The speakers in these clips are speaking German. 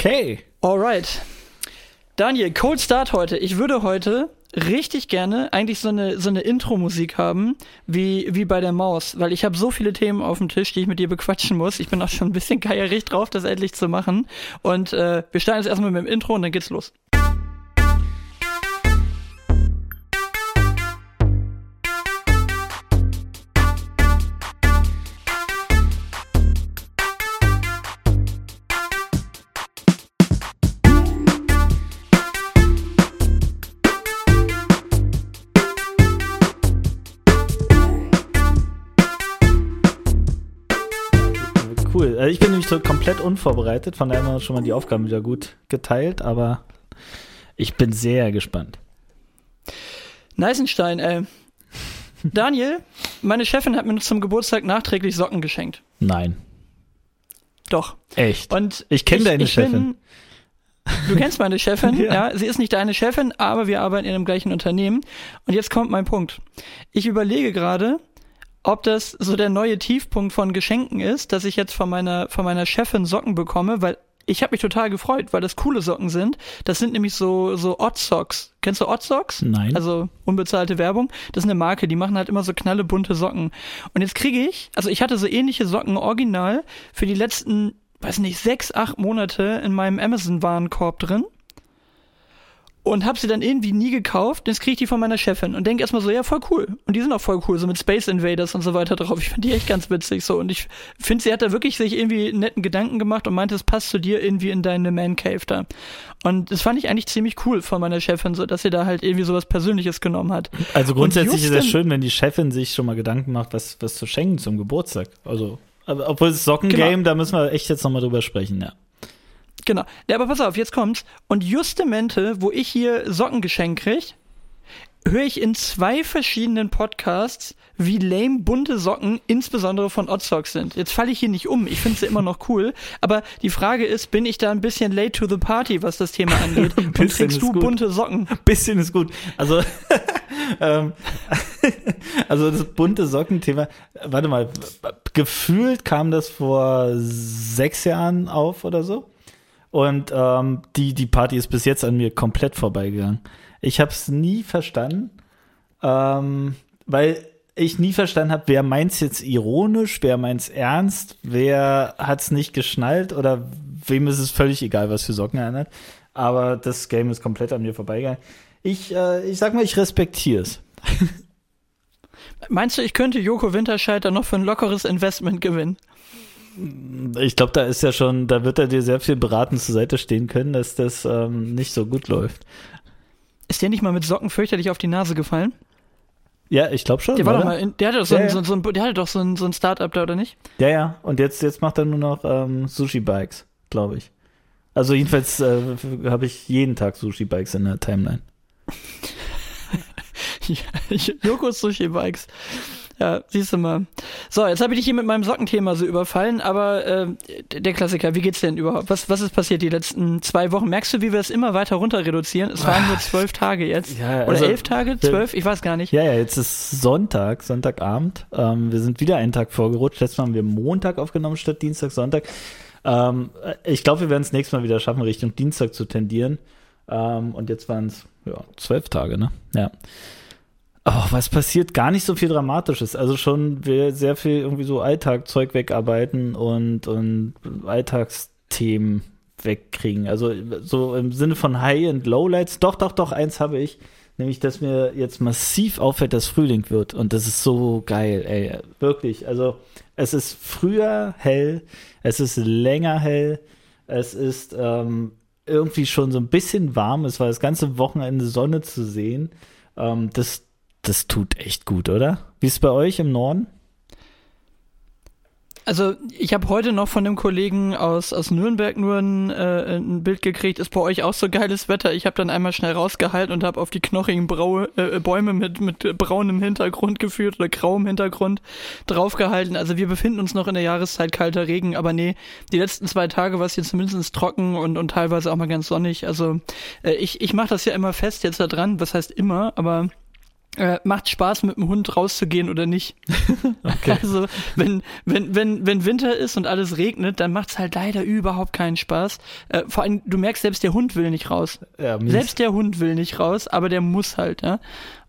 Okay. Alright. Daniel, Cold Start heute. Ich würde heute richtig gerne eigentlich so eine, so eine Intro-Musik haben, wie, wie bei der Maus, weil ich habe so viele Themen auf dem Tisch, die ich mit dir bequatschen muss. Ich bin auch schon ein bisschen geierig drauf, das endlich zu machen. Und äh, wir starten jetzt erstmal mit dem Intro und dann geht's los. Komplett unvorbereitet, von daher haben wir schon mal die Aufgaben wieder gut geteilt, aber ich bin sehr gespannt. Neisenstein, ey. Daniel, meine Chefin hat mir zum Geburtstag nachträglich Socken geschenkt. Nein. Doch. Echt? Und Ich kenn deine ich Chefin. Bin, du kennst meine Chefin, Ja. ja. Sie ist nicht deine Chefin, aber wir arbeiten in dem gleichen Unternehmen. Und jetzt kommt mein Punkt. Ich überlege gerade, ob das so der neue Tiefpunkt von Geschenken ist, dass ich jetzt von meiner, von meiner Chefin Socken bekomme, weil ich habe mich total gefreut, weil das coole Socken sind. Das sind nämlich so, so Odd Socks. Kennst du Odd Socks? Nein. Also unbezahlte Werbung. Das ist eine Marke, die machen halt immer so knalle bunte Socken. Und jetzt kriege ich, also ich hatte so ähnliche Socken original für die letzten, weiß nicht, sechs, acht Monate in meinem Amazon-Warenkorb drin. Und habe sie dann irgendwie nie gekauft. Jetzt kriege ich die von meiner Chefin und denke erstmal so, ja, voll cool. Und die sind auch voll cool, so mit Space Invaders und so weiter drauf. Ich fand die echt ganz witzig so. Und ich finde, sie hat da wirklich sich irgendwie netten Gedanken gemacht und meinte, es passt zu dir irgendwie in deine Man Cave da. Und das fand ich eigentlich ziemlich cool von meiner Chefin, so dass sie da halt irgendwie sowas Persönliches genommen hat. Also grundsätzlich ist es schön, wenn die Chefin sich schon mal Gedanken macht, was, was zu schenken zum Geburtstag. Also, obwohl das Sockengame, Genau. da müssen wir echt jetzt nochmal drüber sprechen, ja. Genau. Ja, aber pass auf, jetzt kommt's. Und justamente, wo ich hier Sockengeschenk krieg, höre ich in zwei verschiedenen Podcasts, wie lame bunte Socken, insbesondere von Odd Socks sind. Jetzt falle ich hier nicht um, ich finde sie immer noch cool, aber die Frage ist, bin ich da ein bisschen late to the party, was das Thema angeht? Und kriegst du gut. bunte Socken? Bisschen ist gut. Also, ähm, also das bunte Sockenthema, warte mal, gefühlt kam das vor sechs Jahren auf oder so. Und ähm, die, die Party ist bis jetzt an mir komplett vorbeigegangen. Ich habe es nie verstanden, ähm, weil ich nie verstanden habe, wer meint's jetzt ironisch, wer meint's ernst, wer hat's nicht geschnallt oder wem ist es völlig egal, was für Socken er anhat. Aber das Game ist komplett an mir vorbeigegangen. Ich, äh, ich sag mal, ich respektiere es. Meinst du, ich könnte Joko Winterscheid da noch für ein lockeres Investment gewinnen? Ich glaube, da ist ja schon, da wird er dir sehr viel beratend zur Seite stehen können, dass das ähm, nicht so gut läuft. Ist der nicht mal mit Socken fürchterlich auf die Nase gefallen? Ja, ich glaube schon. Der war oder? doch mal, in, der hatte doch so, Ja, ein, so, so, ein, der hatte doch so ein, so ein Start-up da, oder nicht? Ja, ja. Und jetzt, jetzt macht er nur noch ähm, Sushi-Bikes, glaube ich. Also jedenfalls äh, habe ich jeden Tag Sushi-Bikes in der Timeline. Ja, Jokos Sushi Bikes. Ja, siehst du mal. So, jetzt habe ich dich hier mit meinem Sockenthema so überfallen, aber äh, der Klassiker, wie geht's denn überhaupt? Was, was ist passiert die letzten zwei Wochen? Merkst du, wie wir es immer weiter runter reduzieren? Es waren nur zwölf Tage jetzt. Ja, Oder also- elf Tage? Zwölf? Ich weiß gar nicht. Ja, ja, jetzt ist Sonntag, Sonntagabend. Ähm, wir sind wieder einen Tag vorgerutscht. Letztes Mal haben wir Montag aufgenommen statt Dienstag, Sonntag. Ähm, ich glaube, wir werden es nächstes Mal wieder schaffen, Richtung Dienstag zu tendieren. Ähm, und jetzt waren es ja, zwölf Tage, ne? Ja. Oh, was passiert? Gar nicht so viel Dramatisches. Also schon wir sehr viel irgendwie so Alltagzeug wegarbeiten und, und Alltagsthemen wegkriegen. Also so im Sinne von High- und Lowlights. Doch, doch, doch, eins habe ich. Nämlich, dass mir jetzt massiv auffällt, dass Frühling wird. Und das ist so geil, ey. Wirklich. Also, es ist früher hell, es ist länger hell, es ist ähm, irgendwie schon so ein bisschen warm. Es war das ganze Wochenende Sonne zu sehen. Ähm, das, das tut echt gut, oder? Wie ist es bei euch im Norden? Also ich habe heute noch von einem Kollegen aus, aus Nürnberg nur ein, äh, ein Bild gekriegt, ist bei euch auch so geiles Wetter. Ich habe dann einmal schnell rausgehalten und habe auf die knochigen Braue, äh, Bäume mit, mit braunem Hintergrund geführt oder grauem Hintergrund draufgehalten. Also wir befinden uns noch in der Jahreszeit kalter Regen, aber nee, die letzten zwei Tage war es hier zumindest trocken und, und teilweise auch mal ganz sonnig. Also äh, ich, ich mache das ja immer fest jetzt da dran, was heißt immer, aber äh, macht Spaß, mit dem Hund rauszugehen oder nicht. Okay. Also, wenn, wenn, wenn, wenn Winter ist und alles regnet, dann macht's halt leider überhaupt keinen Spaß. Äh, vor allem, du merkst, selbst der Hund will nicht raus. Ja, selbst der Hund will nicht raus, aber der muss halt, ja.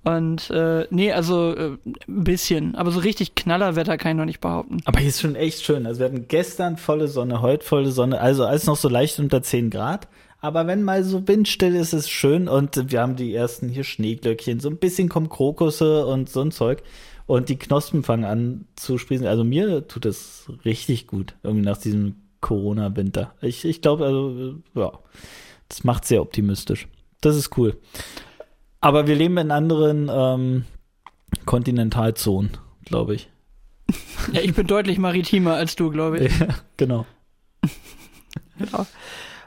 Und äh, nee, also äh, ein bisschen. Aber so richtig Knallerwetter kann ich noch nicht behaupten. Aber hier ist schon echt schön. Also wir hatten gestern volle Sonne, heute volle Sonne, also alles noch so leicht unter 10 Grad. Aber wenn mal so windstill ist, ist es schön und wir haben die ersten hier Schneeglöckchen, so ein bisschen kommen Krokusse und so ein Zeug. Und die Knospen fangen an zu sprießen. Also mir tut das richtig gut, irgendwie nach diesem Corona-Winter. Ich, ich glaube, also, ja, das macht sehr optimistisch. Das ist cool. Aber wir leben in anderen ähm, Kontinentalzonen, glaube ich. Ja, ich bin deutlich maritimer als du, glaube ich. Ja, genau. ja.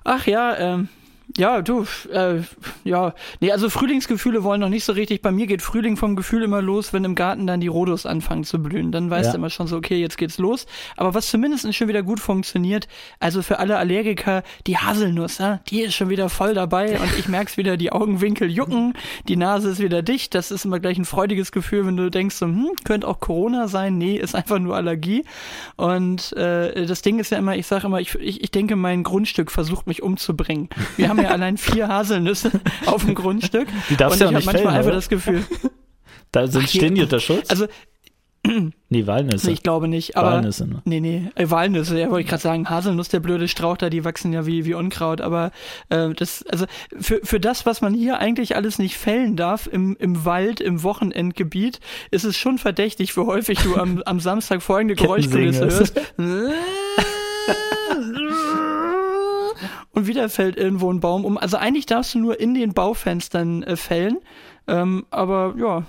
Ach ja, ähm, ja, du, äh, ja, nee, also Frühlingsgefühle wollen noch nicht so richtig. Bei mir geht Frühling vom Gefühl immer los, wenn im Garten dann die Rhodos anfangen zu blühen. Dann weißt ja. du immer schon so, okay, jetzt geht's los. Aber was zumindest schon wieder gut funktioniert, also für alle Allergiker, die Haselnuss, ja, die ist schon wieder voll dabei und ich merk's wieder, die Augenwinkel jucken, die Nase ist wieder dicht. Das ist immer gleich ein freudiges Gefühl, wenn du denkst, so, hm, könnte auch Corona sein. Nee, ist einfach nur Allergie. Und äh, das Ding ist ja immer, ich sage immer, ich, ich, ich denke, mein Grundstück versucht mich umzubringen. Wir haben ja allein vier Haselnüsse auf dem Grundstück. Die darfst du ja nicht manchmal fällen, einfach oder? das Gefühl. Da sind, stehen die unter Schutz? Also nee, Walnüsse. Ich glaube nicht. Aber, Walnüsse, ne? Nee, nee, äh, Walnüsse, ja, wollte ich gerade sagen. Haselnuss, der blöde Strauch da, die wachsen ja wie, wie Unkraut. Aber äh, das, also für, für das, was man hier eigentlich alles nicht fällen darf, im, im Wald, im Wochenendgebiet, ist es schon verdächtig, wie häufig du am, am Samstag folgende Geräuschkulisse hörst. und wieder fällt irgendwo ein Baum um. Also eigentlich darfst du nur in den Baufenstern äh, fällen. Ähm, aber ja,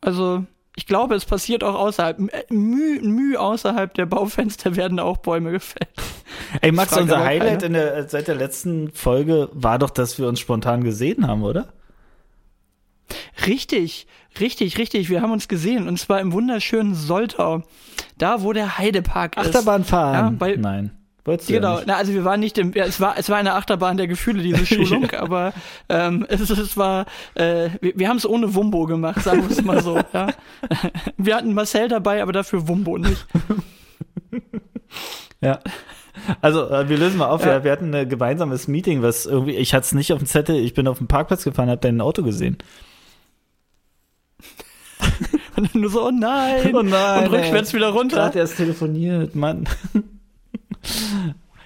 also ich glaube, es passiert auch außerhalb, Müh, Müh außerhalb der Baufenster werden auch Bäume gefällt. Ey, Max, unser Highlight in der, seit der letzten Folge war doch, dass wir uns spontan gesehen haben, oder? Richtig, richtig, richtig. Wir haben uns gesehen und zwar im wunderschönen Soltau. Da, wo der Heidepark ist. Achterbahnfahren. Ja, bei, Nein. Wolltest genau, ja na, also wir waren nicht im, ja, es war, es war eine Achterbahn der Gefühle, diese Schulung, ja. aber ähm, es, es war, äh, wir, wir haben es ohne Wumbo gemacht, sagen wir es mal so. ja. Wir hatten Marcel dabei, aber dafür Wumbo nicht. Ja. Also, äh, wir lösen mal auf. Ja. Wir hatten ein gemeinsames Meeting, was irgendwie, ich hatte es nicht auf dem Zettel, ich bin auf dem Parkplatz gefahren, hab dein Auto gesehen. Und nur so, oh nein. Oh nein. Und rückwärts ey. wieder runter. Gerade erst telefoniert, Mann.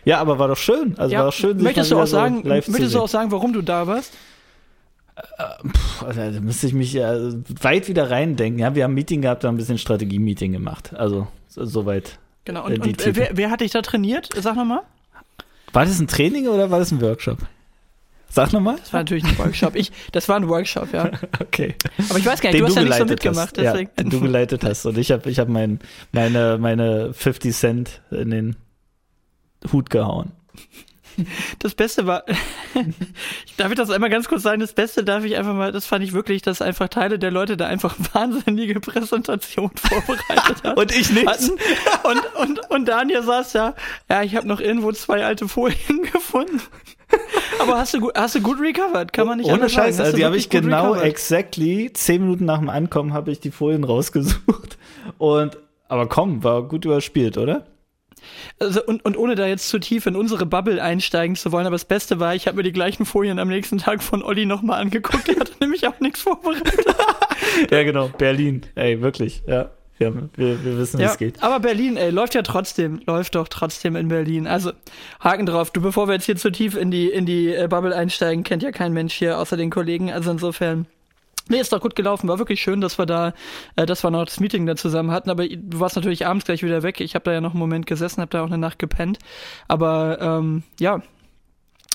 Ja, aber war doch schön. Also ja, war doch schön, sich möchtest du auch sagen, so möchtest du auch sagen, warum du da warst? Äh, puh, also, da müsste ich mich ja weit wieder reindenken. Ja, wir haben ein Meeting gehabt, haben ein bisschen Strategie-Meeting gemacht. Also soweit. Genau. Und, äh, und wer, wer, hat dich da trainiert? Sag nochmal. War das ein Training oder war das ein Workshop? Sag nochmal. Das war natürlich ein Workshop. Ich, das war ein Workshop, ja. okay. Aber ich weiß gar nicht, Den du hast ja nicht so mitgemacht. Hast. Deswegen. Ja, du geleitet hast. Und ich habe ich hab mein, meine, meine 50 Cent in den Hut gehauen. Das Beste war, darf ich das einmal ganz kurz sagen? Das Beste darf ich einfach mal, das fand ich wirklich, dass einfach Teile der Leute da einfach wahnsinnige Präsentation vorbereitet haben. und ich nicht. Und, und, und Daniel saß da, ja, ich habe noch irgendwo zwei alte Folien gefunden. Aber hast du gut, hast du gut recovered? Kann man nicht Ohne Scheiß, also die habe ich genau recovered? exactly zehn Minuten nach dem Ankommen habe ich die Folien rausgesucht. Und aber komm, war gut überspielt, oder? Also, und, und ohne da jetzt zu tief in unsere Bubble einsteigen zu wollen, aber das Beste war, ich habe mir die gleichen Folien am nächsten Tag von Olli nochmal angeguckt. Der hatte nämlich auch nichts vorbereitet. ja, genau. Berlin. Ey, wirklich. Ja. Wir, wir, wir wissen, wie ja, es geht. Aber Berlin, ey, läuft ja trotzdem, läuft doch trotzdem in Berlin. Also, Haken drauf. Du, bevor wir jetzt hier zu tief in die, in die äh, Bubble einsteigen, kennt ja kein Mensch hier außer den Kollegen. Also insofern, Nee, ist doch gut gelaufen. War wirklich schön, dass wir da, äh, dass wir noch das Meeting da zusammen hatten. Aber du warst natürlich abends gleich wieder weg. Ich habe da ja noch einen Moment gesessen, habe da auch eine Nacht gepennt. Aber ähm, ja,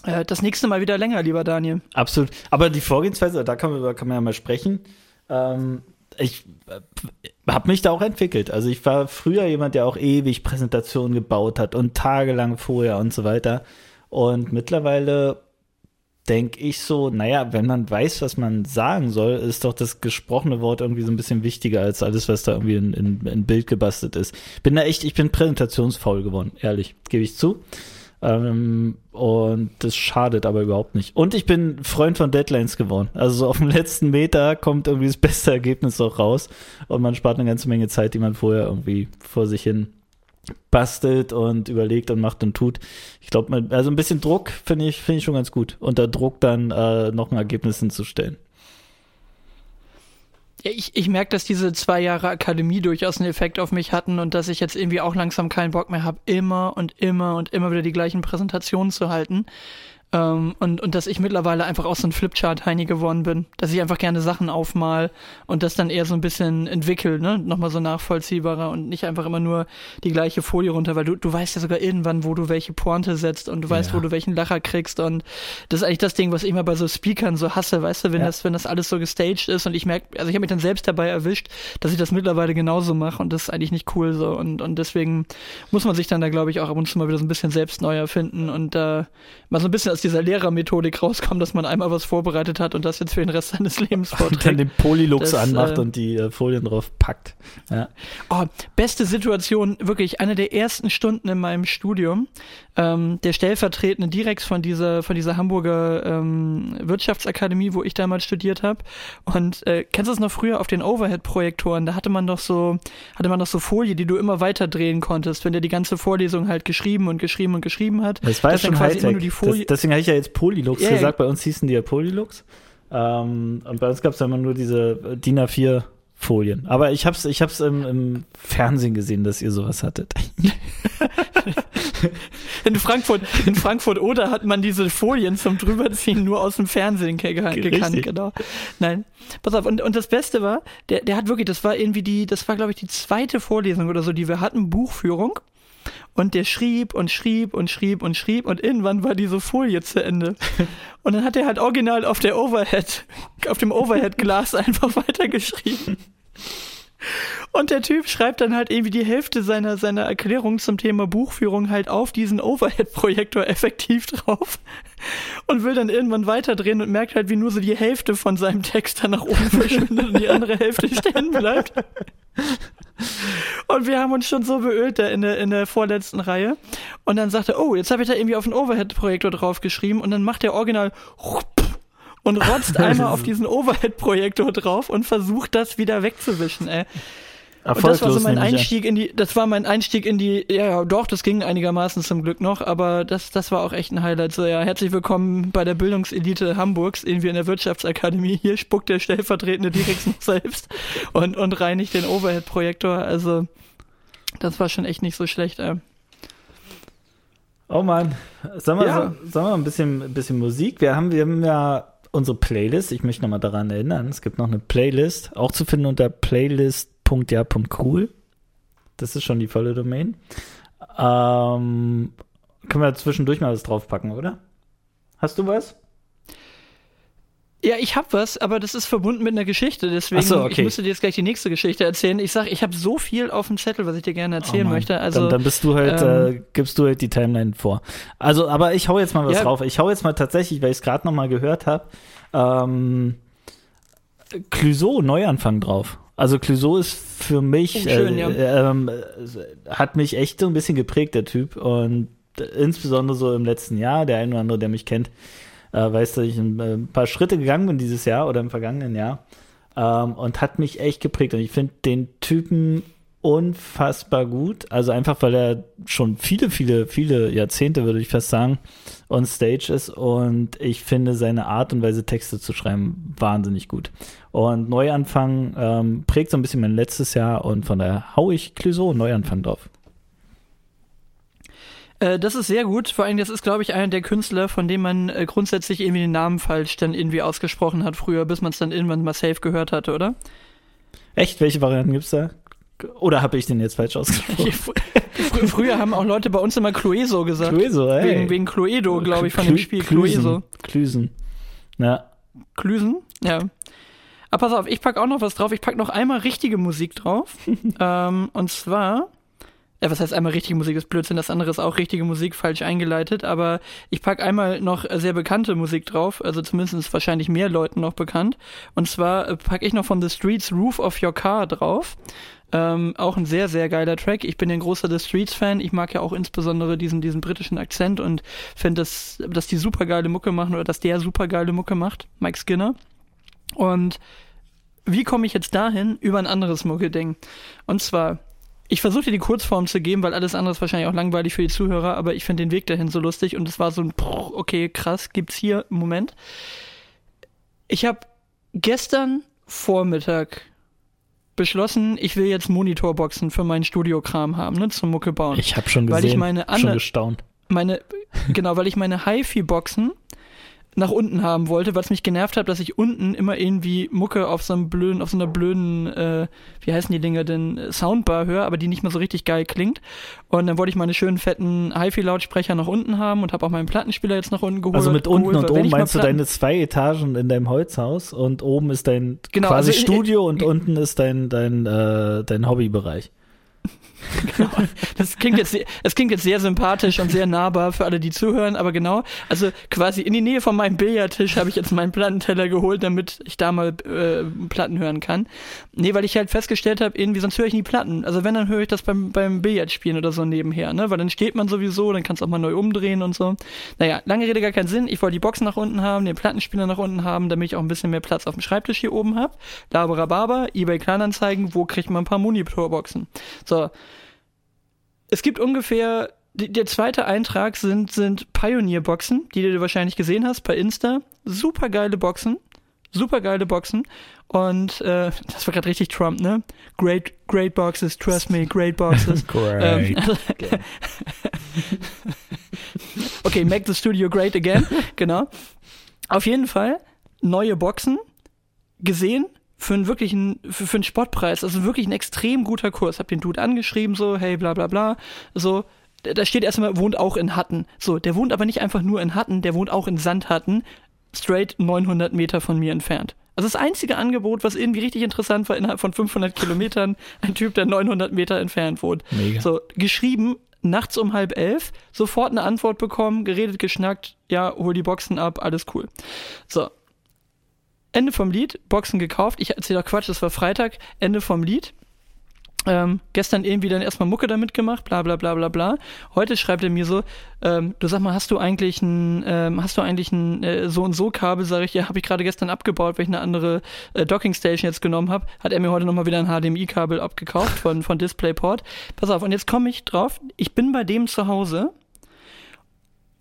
äh, das nächste Mal wieder länger, lieber Daniel. Absolut. Aber die Vorgehensweise, da kann man, kann man ja mal sprechen. Ähm, ich äh, habe mich da auch entwickelt. Also ich war früher jemand, der auch ewig Präsentationen gebaut hat und tagelang vorher und so weiter. Und mittlerweile denke ich so, naja, wenn man weiß, was man sagen soll, ist doch das gesprochene Wort irgendwie so ein bisschen wichtiger als alles, was da irgendwie in, in, in Bild gebastelt ist. Bin da echt, ich bin präsentationsfaul geworden, ehrlich, gebe ich zu. Ähm, und das schadet aber überhaupt nicht. Und ich bin Freund von Deadlines geworden. Also so auf dem letzten Meter kommt irgendwie das beste Ergebnis auch raus. Und man spart eine ganze Menge Zeit, die man vorher irgendwie vor sich hin bastelt und überlegt und macht und tut. Ich glaube, also ein bisschen Druck finde ich, finde ich schon ganz gut. Unter Druck dann äh, noch ein Ergebnis hinzustellen. Ich, ich merke, dass diese zwei Jahre Akademie durchaus einen Effekt auf mich hatten und dass ich jetzt irgendwie auch langsam keinen Bock mehr habe, immer und immer und immer wieder die gleichen Präsentationen zu halten. Ähm, und, und dass ich mittlerweile einfach auch so ein Flipchart-Heini geworden bin. Dass ich einfach gerne Sachen aufmal und das dann eher so ein bisschen entwickelt, ne? Nochmal so nachvollziehbarer und nicht einfach immer nur die gleiche Folie runter, weil du, du weißt ja sogar irgendwann, wo du welche Pointe setzt und du weißt, ja. wo du welchen Lacher kriegst. Und das ist eigentlich das Ding, was ich mal bei so Speakern so hasse, weißt du, wenn ja. das, wenn das alles so gestaged ist und ich merke, also ich habe mich dann selbst dabei erwischt, dass ich das mittlerweile genauso mache und das ist eigentlich nicht cool so. Und, und deswegen muss man sich dann da, glaube ich, auch ab und zu mal wieder so ein bisschen selbst neu erfinden und äh, mal so ein bisschen aus dieser Lehrermethodik rauskommt, dass man einmal was vorbereitet hat und das jetzt für den Rest seines Lebens vorträgt. Und dann den Polylux das, anmacht äh, und die äh, Folien drauf packt. Ja. Oh, beste Situation, wirklich eine der ersten Stunden in meinem Studium. Ähm, der stellvertretende direkt von dieser, von dieser Hamburger ähm, Wirtschaftsakademie, wo ich damals studiert habe. Und äh, kennst du das noch früher auf den Overhead-Projektoren? Da hatte man doch so, hatte man doch so Folie, die du immer weiter drehen konntest, wenn der die ganze Vorlesung halt geschrieben und geschrieben und geschrieben hat. Das war schon nur die Folie. Das, deswegen habe ich ja jetzt Polylux yeah. gesagt. Bei uns hießen die ja Polylux. Ähm, und bei uns gab es ja immer nur diese DIN A4 Folien. Aber ich hab's, ich hab's im, im Fernsehen gesehen, dass ihr sowas hattet. in Frankfurt, in Frankfurt oder hat man diese Folien zum drüberziehen nur aus dem Fernsehen gekannt, Richtig. genau. Nein. Pass auf, und, und das Beste war, der, der hat wirklich, das war irgendwie die, das war, glaube ich, die zweite Vorlesung oder so, die wir hatten, Buchführung. Und der schrieb und schrieb und schrieb und schrieb und irgendwann war diese Folie zu Ende. Und dann hat er halt original auf der Overhead, auf dem Overhead-Glas einfach weitergeschrieben. Und der Typ schreibt dann halt irgendwie die Hälfte seiner, seiner Erklärung zum Thema Buchführung halt auf diesen Overhead-Projektor effektiv drauf und will dann irgendwann weiterdrehen und merkt halt, wie nur so die Hälfte von seinem Text dann nach oben verschwindet und die andere Hälfte stehen bleibt. Und wir haben uns schon so beölt da in der, in der vorletzten Reihe. Und dann sagt er, oh, jetzt habe ich da irgendwie auf den Overhead-Projektor draufgeschrieben und dann macht der Original und rotzt einmal auf diesen Overhead-Projektor drauf und versucht das wieder wegzuwischen, ey. Und das war so mein Einstieg in die, das war mein Einstieg in die, ja, ja, doch, das ging einigermaßen zum Glück noch, aber das, das war auch echt ein Highlight. So, ja, herzlich willkommen bei der Bildungselite Hamburgs, irgendwie in der Wirtschaftsakademie. Hier spuckt der stellvertretende Direkt noch selbst und, und reinigt den Overhead-Projektor. Also, das war schon echt nicht so schlecht, ey. Oh man, sagen wir, ja. so, sagen wir ein bisschen, ein bisschen Musik. Wir haben, wir haben ja unsere Playlist. Ich möchte nochmal daran erinnern. Es gibt noch eine Playlist, auch zu finden unter Playlist www.ja.cool. Das ist schon die volle Domain. Ähm, können wir zwischendurch mal was draufpacken, oder? Hast du was? Ja, ich hab was, aber das ist verbunden mit einer Geschichte, deswegen so, okay. ich müsste dir jetzt gleich die nächste Geschichte erzählen. Ich sag, ich habe so viel auf dem Zettel, was ich dir gerne erzählen oh möchte. Also dann, dann, bist du halt, ähm, äh, gibst du halt die Timeline vor. Also, aber ich hau jetzt mal was ja, drauf. Ich hau jetzt mal tatsächlich, weil ich es gerade noch mal gehört habe, ähm, Clouseau Neuanfang drauf. Also Clouseau ist für mich, oh, schön, äh, ja. ähm, hat mich echt so ein bisschen geprägt, der Typ. Und insbesondere so im letzten Jahr, der ein oder andere, der mich kennt, äh, weiß, dass ich ein, ein, paar Schritte gegangen bin dieses Jahr oder im vergangenen Jahr. Ähm, und hat mich echt geprägt. Und ich finde den Typen unfassbar gut. Also einfach, weil er schon viele, viele, viele Jahrzehnte, würde ich fast sagen, on stage ist. Und ich finde seine Art und Weise, Texte zu schreiben, wahnsinnig gut. Und Neuanfang ähm, prägt so ein bisschen mein letztes Jahr und von daher hau ich Clouseau Neuanfang drauf. Äh, das ist sehr gut. Vor allem, das ist, glaube ich, einer der Künstler, von dem man äh, grundsätzlich irgendwie den Namen falsch dann irgendwie ausgesprochen hat früher, bis man es dann irgendwann mal safe gehört hatte, oder? Echt? Welche Varianten gibt's da? Oder habe ich den jetzt falsch ausgesprochen? Fr früher haben auch Leute bei uns immer Clueso gesagt. Clueso, ey. Wegen, wegen Cluedo, glaube ich, von Clu dem Spiel Clueso. Klüsen. Ja. Klüsen? Ja. Aber pass auf, ich pack auch noch was drauf. Ich pack noch einmal richtige Musik drauf. ähm, und zwar ja, was heißt einmal richtige Musik ist Blödsinn, das andere ist auch richtige Musik, falsch eingeleitet, aber ich pack einmal noch sehr bekannte Musik drauf, also zumindest ist wahrscheinlich mehr Leuten noch bekannt. Und zwar packe ich noch von The Streets Roof of Your Car drauf. Ähm, auch ein sehr, sehr geiler Track. Ich bin ein großer The Streets-Fan. Ich mag ja auch insbesondere diesen, diesen britischen Akzent und finde, dass, dass die super geile Mucke machen oder dass der super geile Mucke macht. Mike Skinner. Und wie komme ich jetzt dahin? Über ein anderes Mucke-Ding. Und zwar, ich versuche dir die Kurzform zu geben, weil alles andere ist wahrscheinlich auch langweilig für die Zuhörer, aber ich finde den Weg dahin so lustig und es war so ein, okay, krass, gibt's hier einen Moment. Ich habe gestern Vormittag beschlossen, ich will jetzt Monitorboxen für meinen Studiokram haben, ne, zum Mucke bauen. Ich habe schon gesehen, weil ich meine schon gestaunt. Meine, genau, weil ich meine HiFi-Boxen nach unten haben wollte, weil es mich genervt hat, dass ich unten immer irgendwie Mucke auf so einem blöden, auf so einer blöden, äh, wie heißen die Dinger denn, Soundbar höre, aber die nicht mehr so richtig geil klingt. Und dann wollte ich meine schönen fetten HiFi-Lautsprecher nach unten haben und habe auch meinen Plattenspieler jetzt nach unten geholt. Also mit unten geholt, und oben meinst du deine zwei Etagen in deinem Holzhaus und oben ist dein Genau, quasi also in- Studio und unten ist dein dein äh, dein Hobbybereich. Genau. Das klingt jetzt, sehr- das klingt jetzt sehr sympathisch und sehr nahbar für alle, die zuhören, aber genau, also quasi in die Nähe von meinem Billardtisch habe ich jetzt meinen Plattenteller geholt, damit ich da mal äh, Platten hören kann. Nee, weil ich halt festgestellt habe, irgendwie, sonst höre ich nie Platten. Also wenn, dann höre ich das beim, beim Billardspielen oder so nebenher, ne? Weil dann steht man sowieso, dann kannst du auch mal neu umdrehen und so. Naja, lange Rede gar keinen Sinn. Ich wollte die Box nach unten haben, den Plattenspieler nach unten haben, damit ich auch ein bisschen mehr Platz auf dem Schreibtisch hier oben habe. Laberababa, eBay Kleinanzeigen, wo kriegt man ein paar Monitorboxen? So, es gibt ungefähr, die, der zweite Eintrag sind, sind Pioneer-Boxen, die du wahrscheinlich gesehen hast bei Insta. Super geile Boxen. Super geile Boxen. Und äh, das war gerade richtig Trump, ne? Great, great boxes, trust me, great boxes. Great. Ähm, okay, make the studio great again. genau. Auf jeden Fall neue Boxen gesehen für einen wirklichen, für, für einen Spottpreis. Also wirklich ein extrem guter Kurs. Hab den Dude angeschrieben, so, hey, bla bla bla. So, da steht erstmal, wohnt auch in Hatten. So, der wohnt aber nicht einfach nur in Hatten, der wohnt auch in Sandhatten, straight 900 Meter von mir entfernt. Also das einzige Angebot, was irgendwie richtig interessant war, innerhalb von 500 Kilometern, ein Typ, der 900 Meter entfernt wohnt. Mega. So, geschrieben, nachts um halb elf, sofort eine Antwort bekommen, geredet, geschnackt, ja, hol die Boxen ab, alles cool. So. Ende vom Lied, Boxen gekauft. Ich erzähle doch Quatsch, das war Freitag, Ende vom Lied. Ähm, gestern irgendwie dann erstmal Mucke damit gemacht, bla bla bla bla bla. Heute schreibt er mir so, ähm, du sag mal, hast du eigentlich ein, ähm, hast du eigentlich ein äh, so und so Kabel? Sag ich, ja, habe ich gerade gestern abgebaut, weil ich eine andere äh, Docking Station jetzt genommen habe. Hat er mir heute nochmal wieder ein HDMI-Kabel abgekauft von, von DisplayPort. Pass auf, und jetzt komme ich drauf, ich bin bei dem zu Hause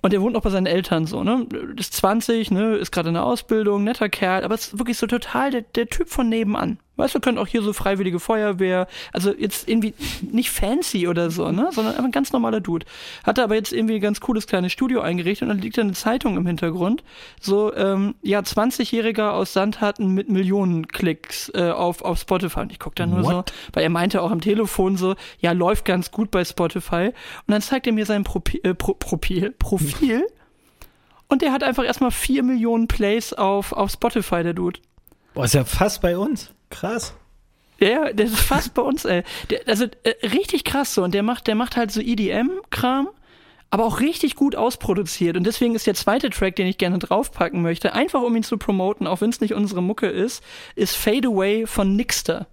und er wohnt noch bei seinen Eltern so, ne? Ist 20, ne? Ist gerade in der Ausbildung, netter Kerl, aber ist wirklich so total der, der Typ von nebenan. Weißt du, könnt auch hier so freiwillige Feuerwehr, also jetzt irgendwie nicht fancy oder so, ne? Sondern einfach ein ganz normaler Dude. Hatte aber jetzt irgendwie ein ganz cooles kleines Studio eingerichtet und dann liegt da eine Zeitung im Hintergrund. So, ähm, ja, 20-Jähriger aus Sandhatten mit Millionen Klicks äh, auf, auf Spotify. Und ich guck dann nur so, What? weil er meinte auch am Telefon so, ja, läuft ganz gut bei Spotify. Und dann zeigt er mir sein Propi äh, Pro Profil, Profil. Und der hat einfach erstmal 4 Millionen Plays auf, auf Spotify, der Dude. Boah, ist ja fast bei uns. Krass. Ja, der ist fast bei uns, ey. Der, also äh, richtig krass so. Und der macht, der macht halt so EDM-Kram, aber auch richtig gut ausproduziert. Und deswegen ist der zweite Track, den ich gerne draufpacken möchte, einfach um ihn zu promoten, auch wenn es nicht unsere Mucke ist, ist Fade Away von Nixter.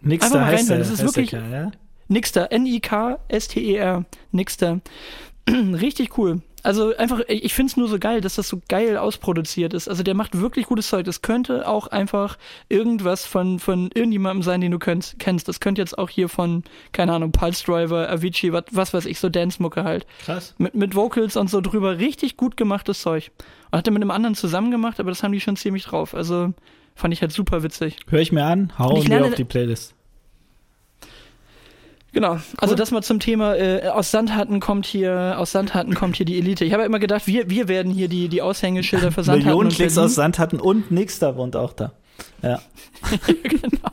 Nix Einfach da mal heißt reinhören, der, das ist der wirklich- Kerl, ja? Nixter, N-I-K-S-T-E-R, Nixter. Richtig cool. Also einfach, ich ich find's nur so geil, dass das so geil ausproduziert ist. Also der macht wirklich gutes Zeug. Das könnte auch einfach irgendwas von, von irgendjemandem sein, den du kennst. kennst. Das könnte jetzt auch hier von, keine Ahnung, Pulse Driver, Avicii, was, was weiß ich, so Dance-Mucke halt. Krass. Mit, mit Vocals und so drüber. Richtig gut gemachtes Zeug. Und hat er mit einem anderen zusammen gemacht, aber das haben die schon ziemlich drauf. Also fand ich halt super witzig. Hör ich mir an, wir lerne- auf die Playlist. Genau. Also das mal zum Thema, äh, aus Sandhatten kommt hier, aus Sandhatten kommt hier die Elite. Ich habe ja immer gedacht, wir, wir werden hier die, die Aushängeschilder für Sandhatten Millionen und Klicks aus Sandhatten und nix da wohnt auch da. Ja. genau.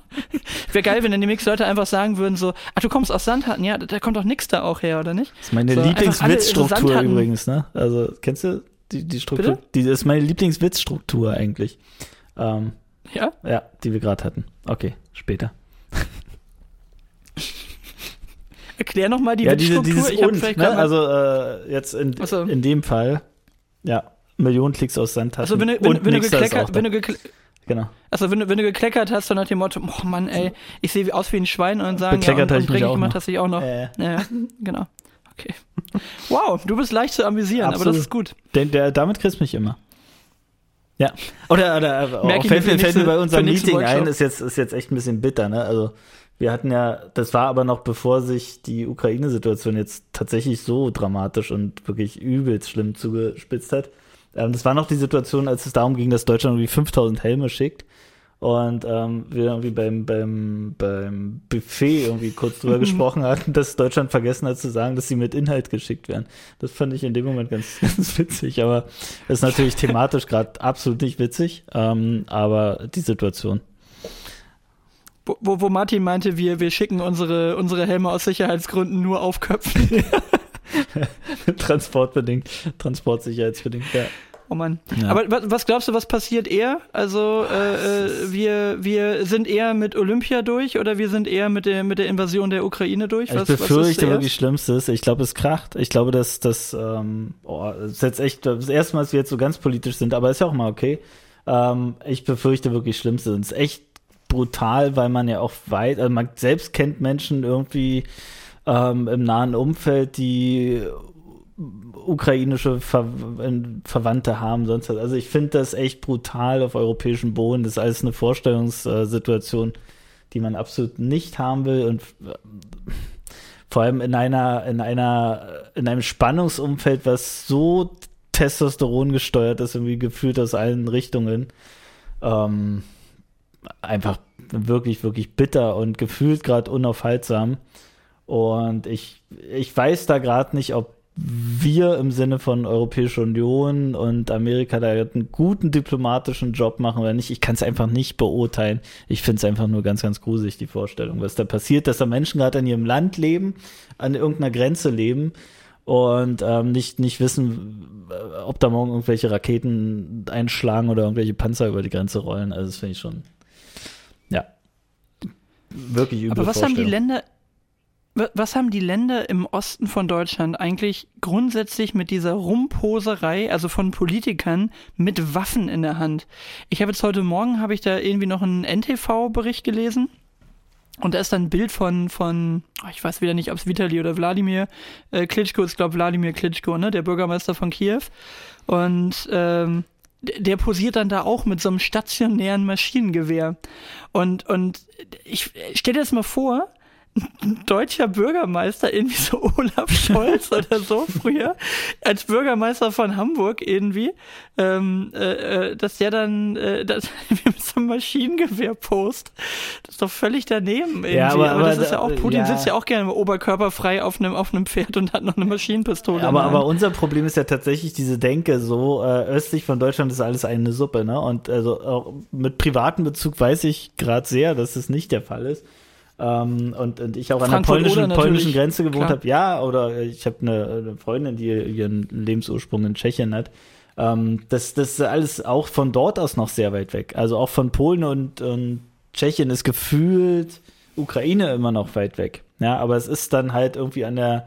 Wäre geil, wenn dann die Mix-Leute einfach sagen würden so, ach, du kommst aus Sandhatten, ja, da, kommt doch nix da auch her, oder nicht? Das ist meine So, so Lieblingswitzstruktur Sandhatten- übrigens, ne? Also, kennst du die, die Struktur? Bitte? Die ist meine Lieblingswitzstruktur eigentlich. Ähm, Ja? ja, die wir gerade hatten. Okay, später. Erklär nochmal die ja, diese, dieses Ich und, ne? Also äh, jetzt in, so. in dem Fall, ja, Millionen Klicks aus Sandtaschen. also wenn du, wenn, und wenn du gekleckert, wenn du gekle Genau. also wenn du, wenn du gekleckert hast, so nach dem Motto, oh Mann, ey, ich sehe aus wie ein Schwein und sagen, ja, Bekleckert und, hab und ich hast du dich auch noch. Äh, Ja, genau. Okay. Wow, du bist leicht zu amüsieren, aber Absolut. das ist gut. der, der, damit kriegst du mich immer. Ja. Oder, oder ich fällt, mir fällt mir bei unserem Meeting ein, ist jetzt, ist jetzt echt ein bisschen bitter, ne? Also wir hatten ja, das war aber noch bevor sich die Ukraine-Situation jetzt tatsächlich so dramatisch und wirklich übelst schlimm zugespitzt hat. Ähm, das war noch die Situation, als es darum ging, dass Deutschland irgendwie 5000 Helme schickt. Und ähm, wir irgendwie beim, beim, beim Buffet irgendwie kurz drüber gesprochen hatten, dass Deutschland vergessen hat zu sagen, dass sie mit Inhalt geschickt werden. Das fand ich in dem Moment ganz, ganz witzig, aber ist natürlich thematisch gerade absolut nicht witzig, ähm, aber die Situation. Wo, wo, wo Martin meinte, wir, wir schicken unsere, unsere Helme aus Sicherheitsgründen nur auf Köpfen. Transportbedingt, transportsicherheitsbedingt, ja. Oh Mann. Ja. Aber was, was glaubst du, was passiert eher? Also äh, äh, wir, wir sind eher mit Olympia durch oder wir sind eher mit der, mit der Invasion der Ukraine durch? Ich Was, was befürchte zuerst? wirklich Schlimmstes. Ich glaube, es kracht. Ich glaube, dass das ähm, oh, das ist jetzt echt das erste Mal, dass wir jetzt so ganz politisch sind, aber ist ja auch mal okay. Ähm, ich befürchte wirklich Schlimmstes. Es ist echt brutal, weil man ja auch weit, also man selbst kennt Menschen irgendwie ähm, im nahen Umfeld, die ukrainische Ver Verwandte haben, sonst was. Also ich finde das echt brutal auf europäischem Boden. Das ist alles eine Vorstellungssituation, die man absolut nicht haben will und äh, vor allem in einer, in einer, in einem Spannungsumfeld, was so Testosteron gesteuert ist, irgendwie gefühlt aus allen Richtungen. Ähm, einfach wirklich, wirklich bitter und gefühlt gerade unaufhaltsam. Und ich, ich weiß da gerade nicht, ob wir im Sinne von Europäische Union und Amerika da einen guten diplomatischen Job machen oder nicht. Ich kann es einfach nicht beurteilen. Ich finde es einfach nur ganz, ganz gruselig, die Vorstellung, was da passiert, dass da Menschen gerade an ihrem Land leben, an irgendeiner Grenze leben und ähm, nicht, nicht wissen, äh, ob da morgen irgendwelche Raketen einschlagen oder irgendwelche Panzer über die Grenze rollen. Also das finde ich schon, wirklich übel Aber was haben die. Länder, wa- was haben die Länder im Osten von Deutschland eigentlich grundsätzlich mit dieser Rumposerei, also von Politikern mit Waffen in der Hand? Ich habe jetzt heute Morgen, habe ich da irgendwie noch einen NTV-Bericht gelesen. Und da ist dann ein Bild von, von ich weiß wieder nicht, ob es Vitali oder Wladimir äh, Klitschko ist, glaube Wladimir Klitschko, ne, der Bürgermeister von Kiew. Und ähm, der posiert dann da auch mit so einem stationären Maschinengewehr. Und, und ich stell dir das mal vor, deutscher Bürgermeister, irgendwie so Olaf Scholz oder so früher, als Bürgermeister von Hamburg irgendwie, ähm, äh, äh, dass der dann äh, das, mit so einem Maschinengewehr post. Das ist doch völlig daneben irgendwie. Ja, aber, aber- das aber ist ja auch, Putin ja. sitzt ja auch gerne oberkörperfrei auf einem, auf einem Pferd und hat noch eine Maschinenpistole. aber, in der aber Hand. unser Problem ist ja tatsächlich diese Denke, so äh, östlich von Deutschland ist alles eine Suppe, ne? Und also auch mit privatem Bezug weiß ich gerade sehr, dass es nicht der Fall ist. Ähm, und, und ich auch an der polnischen, polnischen Grenze gewohnt habe, ja, oder ich habe eine, eine Freundin, die ihren Lebensursprung in Tschechien hat. Ähm, das, das ist alles auch von dort aus noch sehr weit weg. Also auch von Polen und, und Tschechien ist gefühlt Ukraine immer noch weit weg. Ja, aber es ist dann halt irgendwie an der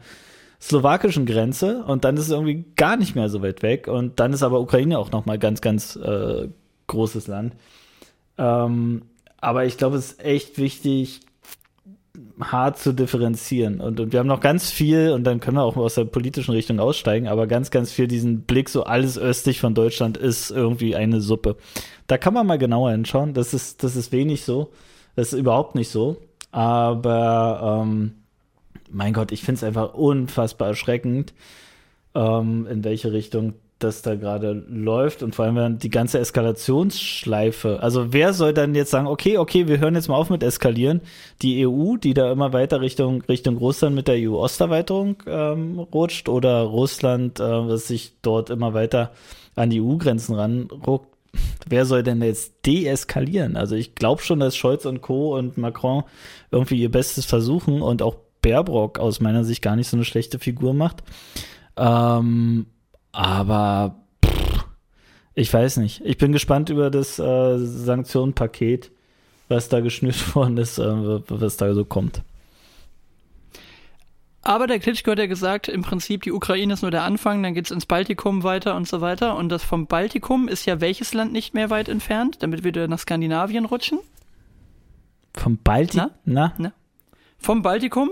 slowakischen Grenze und dann ist es irgendwie gar nicht mehr so weit weg und dann ist aber Ukraine auch noch mal ganz, ganz äh, großes Land. Ähm, aber ich glaube, es ist echt wichtig, hart zu differenzieren. Und, und wir haben noch ganz viel, und dann können wir auch aus der politischen Richtung aussteigen, aber ganz, ganz viel diesen Blick, so alles östlich von Deutschland ist irgendwie eine Suppe. Da kann man mal genauer hinschauen. Das ist, das ist wenig so. Das ist überhaupt nicht so. Aber ähm, mein Gott, ich finde es einfach unfassbar erschreckend, ähm, in welche Richtung das da gerade läuft und vor allem wenn die ganze Eskalationsschleife. Also wer soll dann jetzt sagen, okay, okay, wir hören jetzt mal auf mit eskalieren. Die EU, die da immer weiter Richtung Richtung Russland mit der EU-Osterweiterung ähm, rutscht oder Russland, äh, was sich dort immer weiter an die EU-Grenzen ranruckt. Wer soll denn jetzt deeskalieren? Also ich glaube schon, dass Scholz und Co. und Macron irgendwie ihr Bestes versuchen und auch Baerbock aus meiner Sicht gar nicht so eine schlechte Figur macht. Ähm, aber pff, ich weiß nicht. Ich bin gespannt über das äh, Sanktionenpaket, was da geschnürt worden ist, äh, was da so kommt. Aber der Klitschko hat ja gesagt, im Prinzip die Ukraine ist nur der Anfang, dann geht's ins Baltikum weiter und so weiter. Und das vom Baltikum ist ja welches Land nicht mehr weit entfernt, damit wir nach Skandinavien rutschen? Vom Baltikum? Na? Na? Vom Baltikum?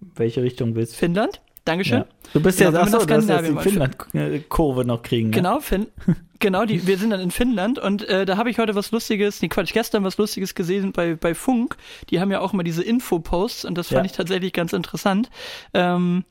Welche Richtung willst du? Finnland? Dankeschön. Ja. Du bist genau, ja, achso, du hast jetzt die Finnland-Kurve noch kriegen. Ne? Genau, Finn, genau die, wir sind dann in Finnland und äh, da habe ich heute was Lustiges, nee Quatsch, gestern was Lustiges gesehen bei, bei Funk. Die haben ja auch immer diese Info-Posts und das fand ja. ich tatsächlich ganz interessant. Ähm,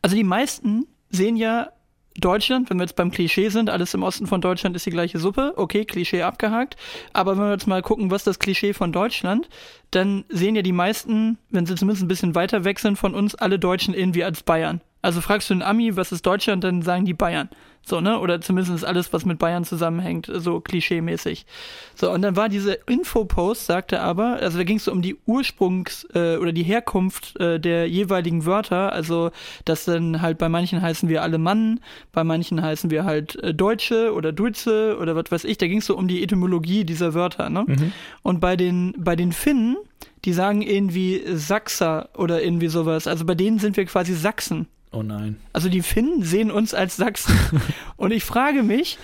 also die meisten sehen ja Deutschland, wenn wir jetzt beim Klischee sind, alles im Osten von Deutschland ist die gleiche Suppe, okay, Klischee abgehakt. Aber wenn wir jetzt mal gucken, was das Klischee von Deutschland, dann sehen ja die meisten, wenn sie zumindest ein bisschen weiter weg sind von uns, alle Deutschen irgendwie als Bayern. Also fragst du einen Ami, was ist Deutschland, dann sagen die Bayern. So, ne? Oder zumindest alles, was mit Bayern zusammenhängt, so klischee-mäßig. So, und dann war diese Infopost, sagte aber, also da ging es so um die Ursprungs- äh, oder die Herkunft äh, der jeweiligen Wörter. Also, dass dann halt bei manchen heißen wir alle Mann, bei manchen heißen wir halt äh, Deutsche oder Dulze oder was weiß ich. Da ging es so um die Etymologie dieser Wörter, ne? Mhm. Und bei den, bei den Finnen, die sagen irgendwie Sachser oder irgendwie sowas. Also bei denen sind wir quasi Sachsen. Oh nein. Also die Finnen sehen uns als Sachsen. Und ich frage mich,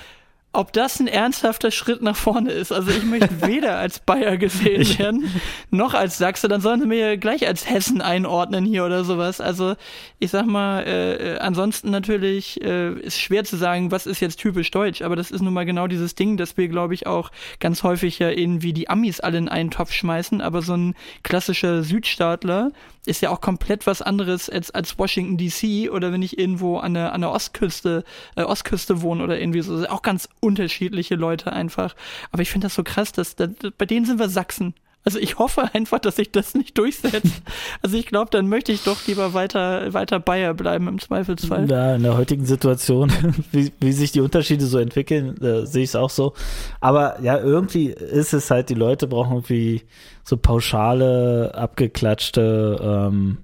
ob das ein ernsthafter Schritt nach vorne ist. Also ich möchte weder als Bayer gesehen werden, noch als Sachse. Dann sollen sie mir gleich als Hessen einordnen hier oder sowas. Also ich sag mal, äh, äh, ansonsten natürlich äh, ist schwer zu sagen, was ist jetzt typisch deutsch. Aber das ist nun mal genau dieses Ding, dass wir, glaube ich, auch ganz häufig ja irgendwie die Amis alle in einen Topf schmeißen. Aber so ein klassischer Südstaatler ist ja auch komplett was anderes als, als Washington DC oder wenn ich irgendwo an der, an der Ostküste, äh, Ostküste wohne oder irgendwie so. Auch ganz unterschiedliche Leute einfach. Aber ich finde das so krass, dass, dass bei denen sind wir Sachsen. Also ich hoffe einfach, dass sich das nicht durchsetzt. Also ich glaube, dann möchte ich doch lieber weiter, weiter Bayer bleiben im Zweifelsfall. Ja, in der heutigen Situation, wie, wie sich die Unterschiede so entwickeln, äh, sehe ich es auch so. Aber ja, irgendwie ist es halt, die Leute brauchen irgendwie so pauschale, abgeklatschte ähm,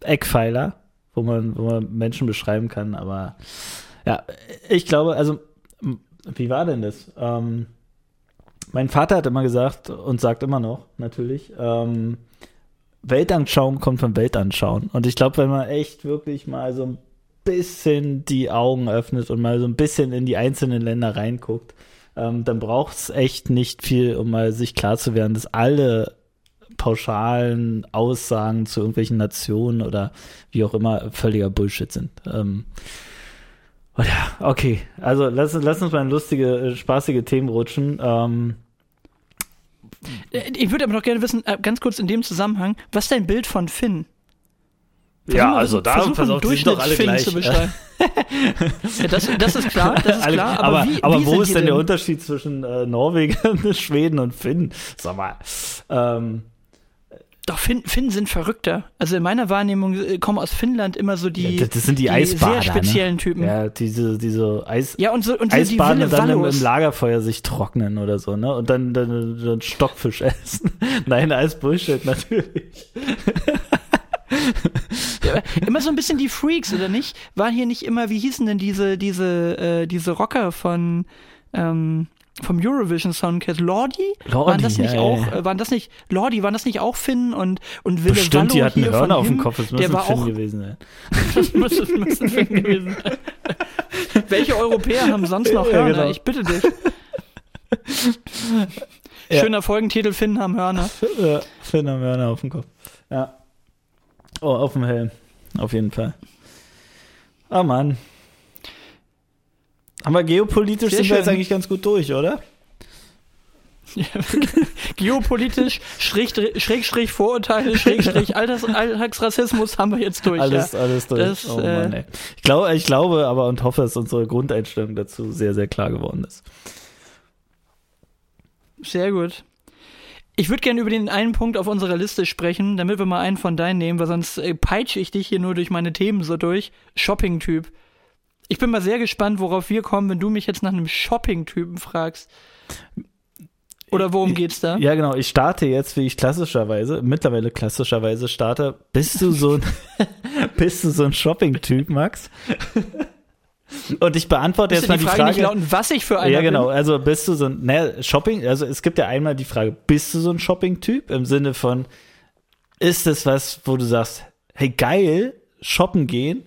Eckpfeiler, wo man, wo man Menschen beschreiben kann. Aber ja, ich glaube, also wie war denn das? Ähm, mein Vater hat immer gesagt und sagt immer noch, natürlich, ähm, Weltanschauung kommt vom Weltanschauen. Und ich glaube, wenn man echt wirklich mal so ein bisschen die Augen öffnet und mal so ein bisschen in die einzelnen Länder reinguckt, ähm, dann braucht es echt nicht viel, um mal sich klar zu werden, dass alle pauschalen Aussagen zu irgendwelchen Nationen oder wie auch immer völliger Bullshit sind. Ähm, ja, okay. Also lass, lass uns mal in lustige, äh, spaßige Themen rutschen. Ähm, äh, ich würde aber noch gerne wissen, äh, ganz kurz in dem Zusammenhang, was ist dein Bild von Finn? Versuch ja, also da versucht die sind doch alle gleich. Zu beschreiben. ja, das, das, ist klar, das ist klar. Aber, aber, wie, aber wie wo ist denn der Unterschied zwischen äh, Norwegen, Schweden und Finn? Sag mal. Ähm, doch, Finn, Finnen sind verrückter. Also in meiner Wahrnehmung äh, kommen aus Finnland immer so die, ja, das sind die, die Eisbader, sehr speziellen ne? Typen. Ja, diese, diese Eis, ja, und so, und Eisbaden die dann im, im, Lagerfeuer sich trocknen oder so, ne? Und dann, dann, dann Stockfisch essen. Nein, alles Bullshit, natürlich. ja, immer so ein bisschen die Freaks, oder nicht? Waren hier nicht immer, wie hießen denn diese, diese, äh, diese Rocker von, ähm, vom Eurovision Soundcast Lordi? Lordi waren das nicht ja, auch ja. waren das nicht Lordi waren das nicht auch Finn und und Wille Bestimmt, Wallo die hatten Hörner auf dem Kopf, das müssen Finn auch, gewesen sein. das muss ein Finn gewesen sein. Welche Europäer haben sonst noch Hörner? Ja, genau. Ich bitte dich. Schöner Folgentitel Finn haben Hörner. Ja, Finn haben Hörner auf dem Kopf. Ja. Oh, auf dem Helm. Auf jeden Fall. Oh Mann. Aber geopolitisch Sehr sind schön. wir jetzt eigentlich ganz gut durch, oder? Geopolitisch, Schrägstrich, Schrägstrich Vorurteile, Schrägstrich Alltagsrassismus haben wir jetzt durch. Alles, ja. alles durch. Das, oh Mann, äh, ich, glaube, ich glaube aber und hoffe, dass unsere Grundeinstellung dazu sehr, sehr klar geworden ist. Sehr gut. Ich würde gerne über den einen Punkt auf unserer Liste sprechen, damit wir mal einen von deinen nehmen, weil sonst äh, peitsche ich dich hier nur durch meine Themen so durch. Shopping-Typ. Ich bin mal sehr gespannt, worauf wir kommen, wenn du mich jetzt nach einem Shopping-Typen fragst. Oder worum geht's da? Ja, genau. Ich starte jetzt, wie ich klassischerweise, mittlerweile klassischerweise starte. Bist du so ein, bist du so ein Shopping-Typ, Max? Und ich beantworte jetzt mal die, Frage, Frage nicht lauten, was ich für einer Ja, genau. Bin? Also bist du so ein ne, Shopping, also es gibt ja einmal die Frage, bist du so ein Shopping-Typ im Sinne von ist es was, wo du sagst, hey geil, shoppen gehen.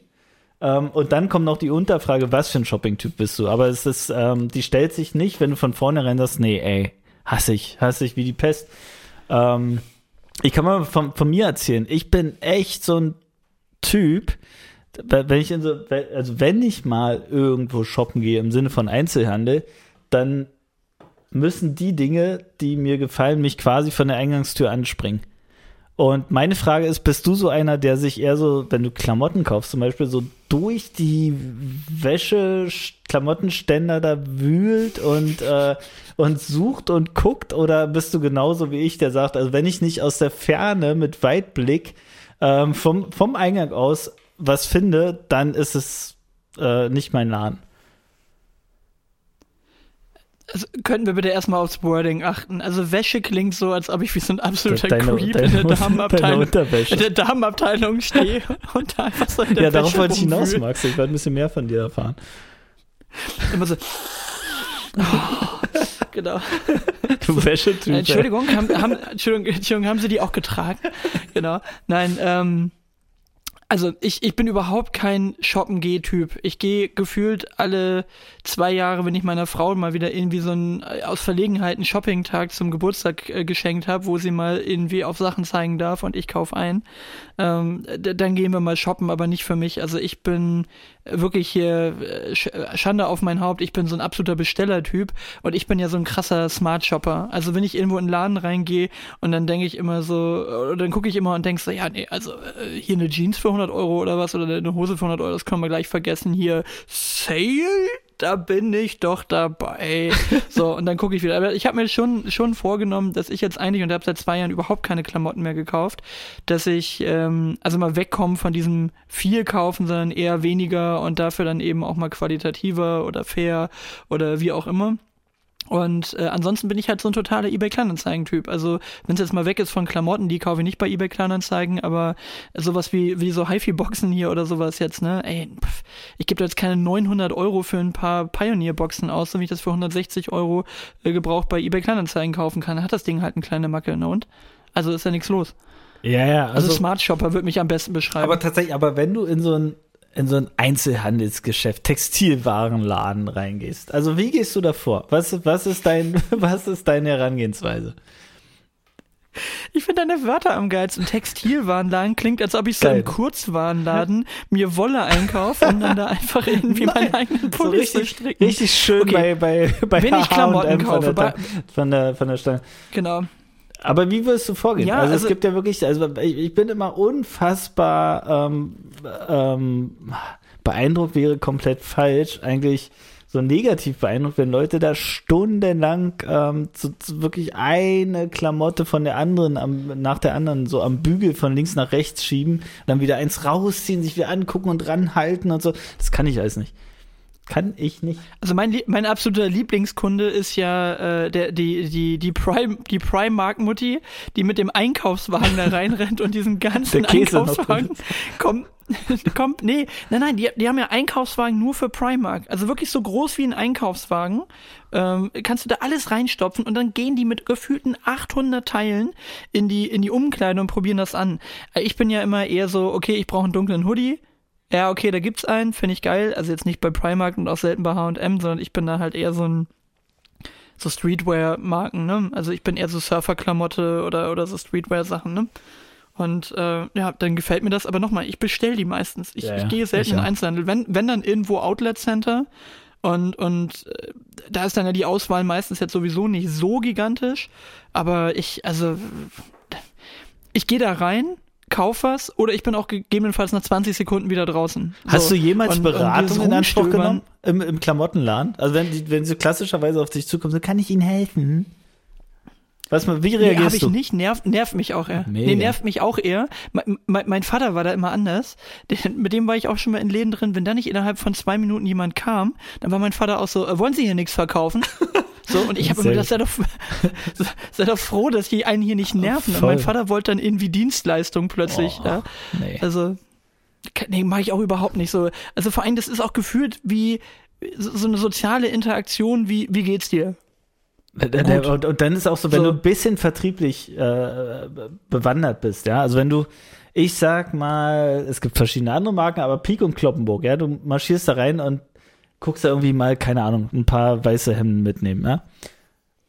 Ähm, und dann kommt noch die Unterfrage, was für ein Shopping-Typ bist du? Aber es ist, ähm, die stellt sich nicht, wenn du von vornherein sagst, nee, ey, hasse ich, hasse ich wie die Pest. Ähm, ich kann mal von, von mir erzählen, ich bin echt so ein Typ, wenn ich in so, also wenn ich mal irgendwo shoppen gehe im Sinne von Einzelhandel, dann müssen die Dinge, die mir gefallen, mich quasi von der Eingangstür anspringen. Und meine Frage ist, bist du so einer, der sich eher so, wenn du Klamotten kaufst, zum Beispiel so durch die Wäsche, Klamottenständer da wühlt und, äh, und sucht und guckt? Oder bist du genauso wie ich, der sagt, also wenn ich nicht aus der Ferne mit Weitblick ähm, vom, vom Eingang aus was finde, dann ist es äh, nicht mein Laden. Also könnten wir bitte erstmal aufs Wording achten. Also Wäsche klingt so, als ob ich wie so ein absoluter deine, Creep deine, in der Damenabteilung, in der Damenabteilung stehe und da einfach so in der Ja, darauf wollte ich hinaus, Max. Ich wollte ein bisschen mehr von dir erfahren. Immer so. Oh, genau. Du Wäschetyp. Entschuldigung, haben, haben, Entschuldigung, Entschuldigung, haben Sie die auch getragen? Genau. Nein, ähm, also ich, ich bin überhaupt kein Shoppen-Geh-Typ. Ich gehe gefühlt alle zwei Jahre, wenn ich meiner Frau mal wieder irgendwie so einen äh, aus Verlegenheit einen Shopping-Tag zum Geburtstag äh, geschenkt habe, wo sie mal irgendwie auf Sachen zeigen darf und ich kauf ein. Ähm, dann gehen wir mal shoppen, aber nicht für mich. Also ich bin wirklich hier äh, Schande auf mein Haupt. Ich bin so ein absoluter Bestellertyp und ich bin ja so ein krasser Smart Shopper. Also wenn ich irgendwo in einen Laden reingehe und dann denke ich immer so, oder dann gucke ich immer und denke so, ja, nee, also äh, hier eine Jeans für 100 Euro oder was oder eine Hose für 100 Euro, das können wir gleich vergessen. Hier Sale? Da bin ich doch dabei. so, und dann gucke ich wieder. Aber ich habe mir schon, schon vorgenommen, dass ich jetzt eigentlich, und habe seit zwei Jahren überhaupt keine Klamotten mehr gekauft, dass ich ähm, also mal wegkomme von diesem viel kaufen, sondern eher weniger und dafür dann eben auch mal qualitativer oder fair oder wie auch immer. Und äh, ansonsten bin ich halt so ein totaler eBay Kleinanzeigen-Typ. Also wenn es jetzt mal weg ist von Klamotten, die kaufe ich nicht bei eBay Kleinanzeigen, aber sowas wie wie so HiFi-Boxen hier oder sowas jetzt, ne? Ey, pff, ich gebe da jetzt keine 900 Euro für ein paar Pioneer-Boxen aus, so wie ich das für 160 Euro äh, gebraucht bei eBay Kleinanzeigen kaufen kann. Hat das Ding halt eine kleine Macke, ne? Und also ist ja nichts los. Ja, ja. Also, also Smart Shopper wird mich am besten beschreiben. Aber tatsächlich, aber wenn du in so ein in so ein Einzelhandelsgeschäft, Textilwarenladen reingehst. Also wie gehst du davor? Was, was, ist, dein, was ist deine Herangehensweise? Ich finde deine Wörter am geilsten. Textilwarenladen klingt, als ob ich so Geil. im Kurzwarenladen mir Wolle einkaufe und dann da einfach irgendwie meinen eigenen Pullis so richtig, richtig schön okay. bei, bei, bei Wenn ich Klamotten kaufe. Von der, von der, von der Stange. Genau. Aber wie wirst du vorgehen? Ja, also, also, es gibt ja wirklich, also ich, ich bin immer unfassbar ähm, ähm, beeindruckt, wäre komplett falsch, eigentlich so negativ beeindruckt, wenn Leute da stundenlang ähm, so, so wirklich eine Klamotte von der anderen am, nach der anderen so am Bügel von links nach rechts schieben, dann wieder eins rausziehen, sich wieder angucken und ranhalten und so. Das kann ich alles nicht. Kann ich nicht. Also mein, mein absoluter Lieblingskunde ist ja äh, der, die, die, die Prime, die Primark-Mutti, die mit dem Einkaufswagen da reinrennt und diesen ganzen Einkaufswagen kommt. kommt, nee, nein, nein, die, die haben ja Einkaufswagen nur für Primark. Also wirklich so groß wie ein Einkaufswagen. Ähm, kannst du da alles reinstopfen und dann gehen die mit gefühlten 800 Teilen in die, in die Umkleidung und probieren das an. Äh, ich bin ja immer eher so, okay, ich brauche einen dunklen Hoodie, ja, okay, da gibt's einen, finde ich geil. Also jetzt nicht bei Primark und auch selten bei H&M, sondern ich bin da halt eher so ein so Streetwear-Marken, ne? Also ich bin eher so Surferklamotte oder oder so Streetwear-Sachen, ne? Und äh, ja, dann gefällt mir das. Aber nochmal, ich bestell die meistens. Ich, ja, ich gehe selten ich in Einzelhandel. Wenn, wenn dann irgendwo Outlet Center und, und äh, da ist dann ja die Auswahl meistens jetzt sowieso nicht so gigantisch. Aber ich, also, ich gehe da rein kauf was oder ich bin auch gegebenenfalls nach 20 Sekunden wieder draußen. Hast so. du jemals und, Beratung und in Anspruch genommen im, im Klamottenladen? Also wenn, die, wenn sie klassischerweise auf dich zukommen, so kann ich ihnen helfen? Was, wie reagierst nee, hab ich du? nicht, nervt, nervt mich auch eher. Mega. Nee, nervt mich auch eher. Me, me, mein Vater war da immer anders. Den, mit dem war ich auch schon mal in Läden drin. Wenn da nicht innerhalb von zwei Minuten jemand kam, dann war mein Vater auch so, äh, wollen Sie hier nichts verkaufen? So, und ich habe immer gedacht, sei doch, sei doch froh, dass die einen hier nicht nerven. Oh, und mein Vater wollte dann irgendwie Dienstleistung plötzlich. Oh, ja. nee. Also, nee, mache ich auch überhaupt nicht so. Also vor allem, das ist auch gefühlt wie so, eine soziale Interaktion, wie, wie geht's dir? Der, und, und, dann ist auch so, wenn so. du ein bisschen vertrieblich äh, bewandert bist, ja, also wenn du, ich sag mal, es gibt verschiedene andere Marken, aber Peak und Kloppenburg, ja, du marschierst da rein und guckst da irgendwie mal, keine Ahnung, ein paar weiße Hemden mitnehmen, ja.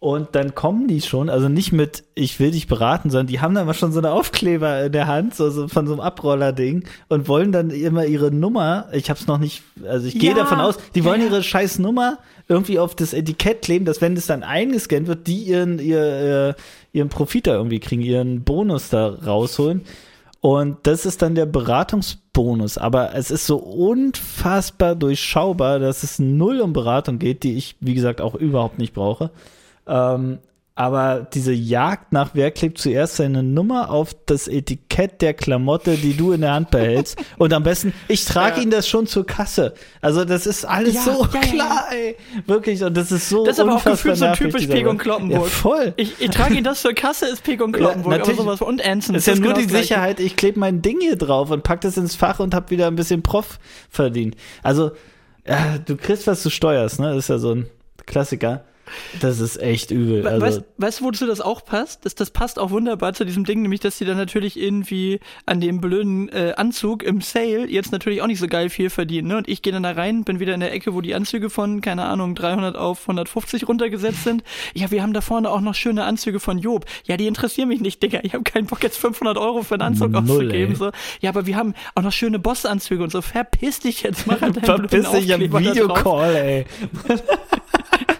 Und dann kommen die schon, also nicht mit, ich will dich beraten, sondern die haben dann mal schon so eine Aufkleber in der Hand, so, so von so einem Abroller-Ding und wollen dann immer ihre Nummer, ich hab's noch nicht, also ich gehe Ja, davon aus, die wollen ihre scheiß Nummer irgendwie auf das Etikett kleben, dass wenn das dann eingescannt wird, die ihren, ihr, äh, ihren Profit da irgendwie kriegen, ihren Bonus da rausholen. Und das ist dann der Beratungsbonus. Aber es ist so unfassbar durchschaubar, dass es null um Beratung geht, die ich, wie gesagt, auch überhaupt nicht brauche. Ähm, aber diese Jagd nach wer klebt zuerst seine Nummer auf das Etikett der Klamotte, die du in der Hand behältst. Und am besten, ich trage Ja. ihn das schon zur Kasse. Also das ist alles Ja, so ja, klar, ey. Wirklich. Und das ist so Das ist aber auch gefühlt so typisch dieser Peg und Welt. Kloppenburg. Voll. Ich, ich trage ihn das zur Kasse, ist Peg und Kloppenburg, aber natürlich. sowas und Anson. Das ist ja nur genau die. Sicherheit, ich klebe mein Ding hier drauf und pack das ins Fach und hab wieder ein bisschen Prof verdient. Also, ja, du kriegst, was du steuerst, ne? Das ist ja so ein Klassiker. Das ist echt übel. Also, weißt, weißt du, wozu das auch passt? Das, das passt auch wunderbar zu diesem Ding, nämlich, dass die dann natürlich irgendwie an dem blöden äh, Anzug im Sale jetzt natürlich auch nicht so geil viel verdienen. Ne? Und ich gehe dann da rein, bin wieder in der Ecke, wo die Anzüge von, keine Ahnung, 300 auf 150 runtergesetzt sind. Ja, wir haben da vorne auch noch schöne Anzüge von Job. Ja, die interessieren mich nicht, Digga. Ich habe keinen Bock, jetzt 500 Euro für einen Anzug Null, auszugeben. ey. So. Ja, aber wir haben auch noch schöne Boss-Anzüge und so. Verpiss dich jetzt, mach halt verpiss dich am. Videocall, ey.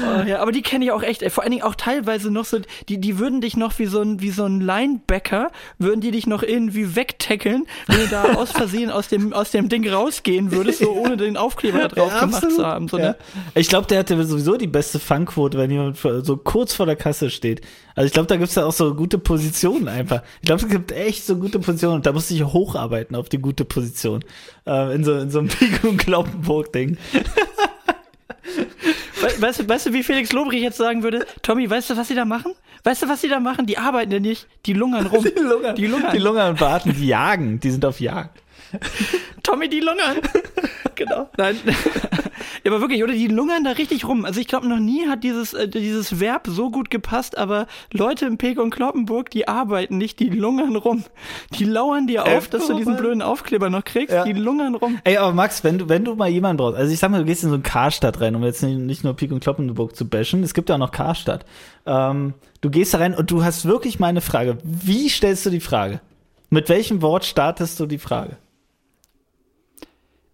Oh, ja, aber die kenne ich auch echt, ey. vor allen Dingen auch teilweise noch so, die, die würden dich noch wie so ein, wie so ein Linebacker, würden die dich noch irgendwie wegtackeln, wenn du da aus Versehen aus dem, aus dem Ding rausgehen würdest, so ohne den Aufkleber da drauf Ja, gemacht zu haben. So, Ja. ne? Ich glaube, der hatte sowieso die beste Fangquote, wenn jemand so kurz vor der Kasse steht. Also ich glaube, da gibt's ja auch so gute Positionen einfach. Ich glaube, es gibt echt so gute Positionen und da musst du dich hocharbeiten auf die gute Position. Äh, in, so, in so einem Pik und Kloppenburg-Ding. We weißt, du, weißt du, wie Felix Lobrecht jetzt sagen würde? Tommy, weißt du, was sie da machen? Weißt du, was sie da machen? Die arbeiten ja nicht, die lungern rum. Die lungern. Die lungern. Die lungern und warten, die jagen. Die sind auf Jagd. Tommy, die lungern. genau. Nein. Ja, aber wirklich, oder die lungern da richtig rum. Also ich glaube, noch nie hat dieses, äh, dieses Verb so gut gepasst, aber Leute im Pek und Kloppenburg, die arbeiten nicht, die lungern rum. Die lauern dir Äh, auf, dass du diesen blöden Aufkleber noch kriegst. Ja. Die lungern rum. Ey, aber Max, wenn du, wenn du mal jemanden brauchst, also ich sag mal, du gehst in so ein Karstadt rein, um jetzt nicht, nicht nur Pik und Kloppenburg zu bashen, es gibt ja auch noch Karstadt. Ähm, du gehst da rein und du hast wirklich mal eine Frage. Wie stellst du die Frage? Mit welchem Wort startest du die Frage?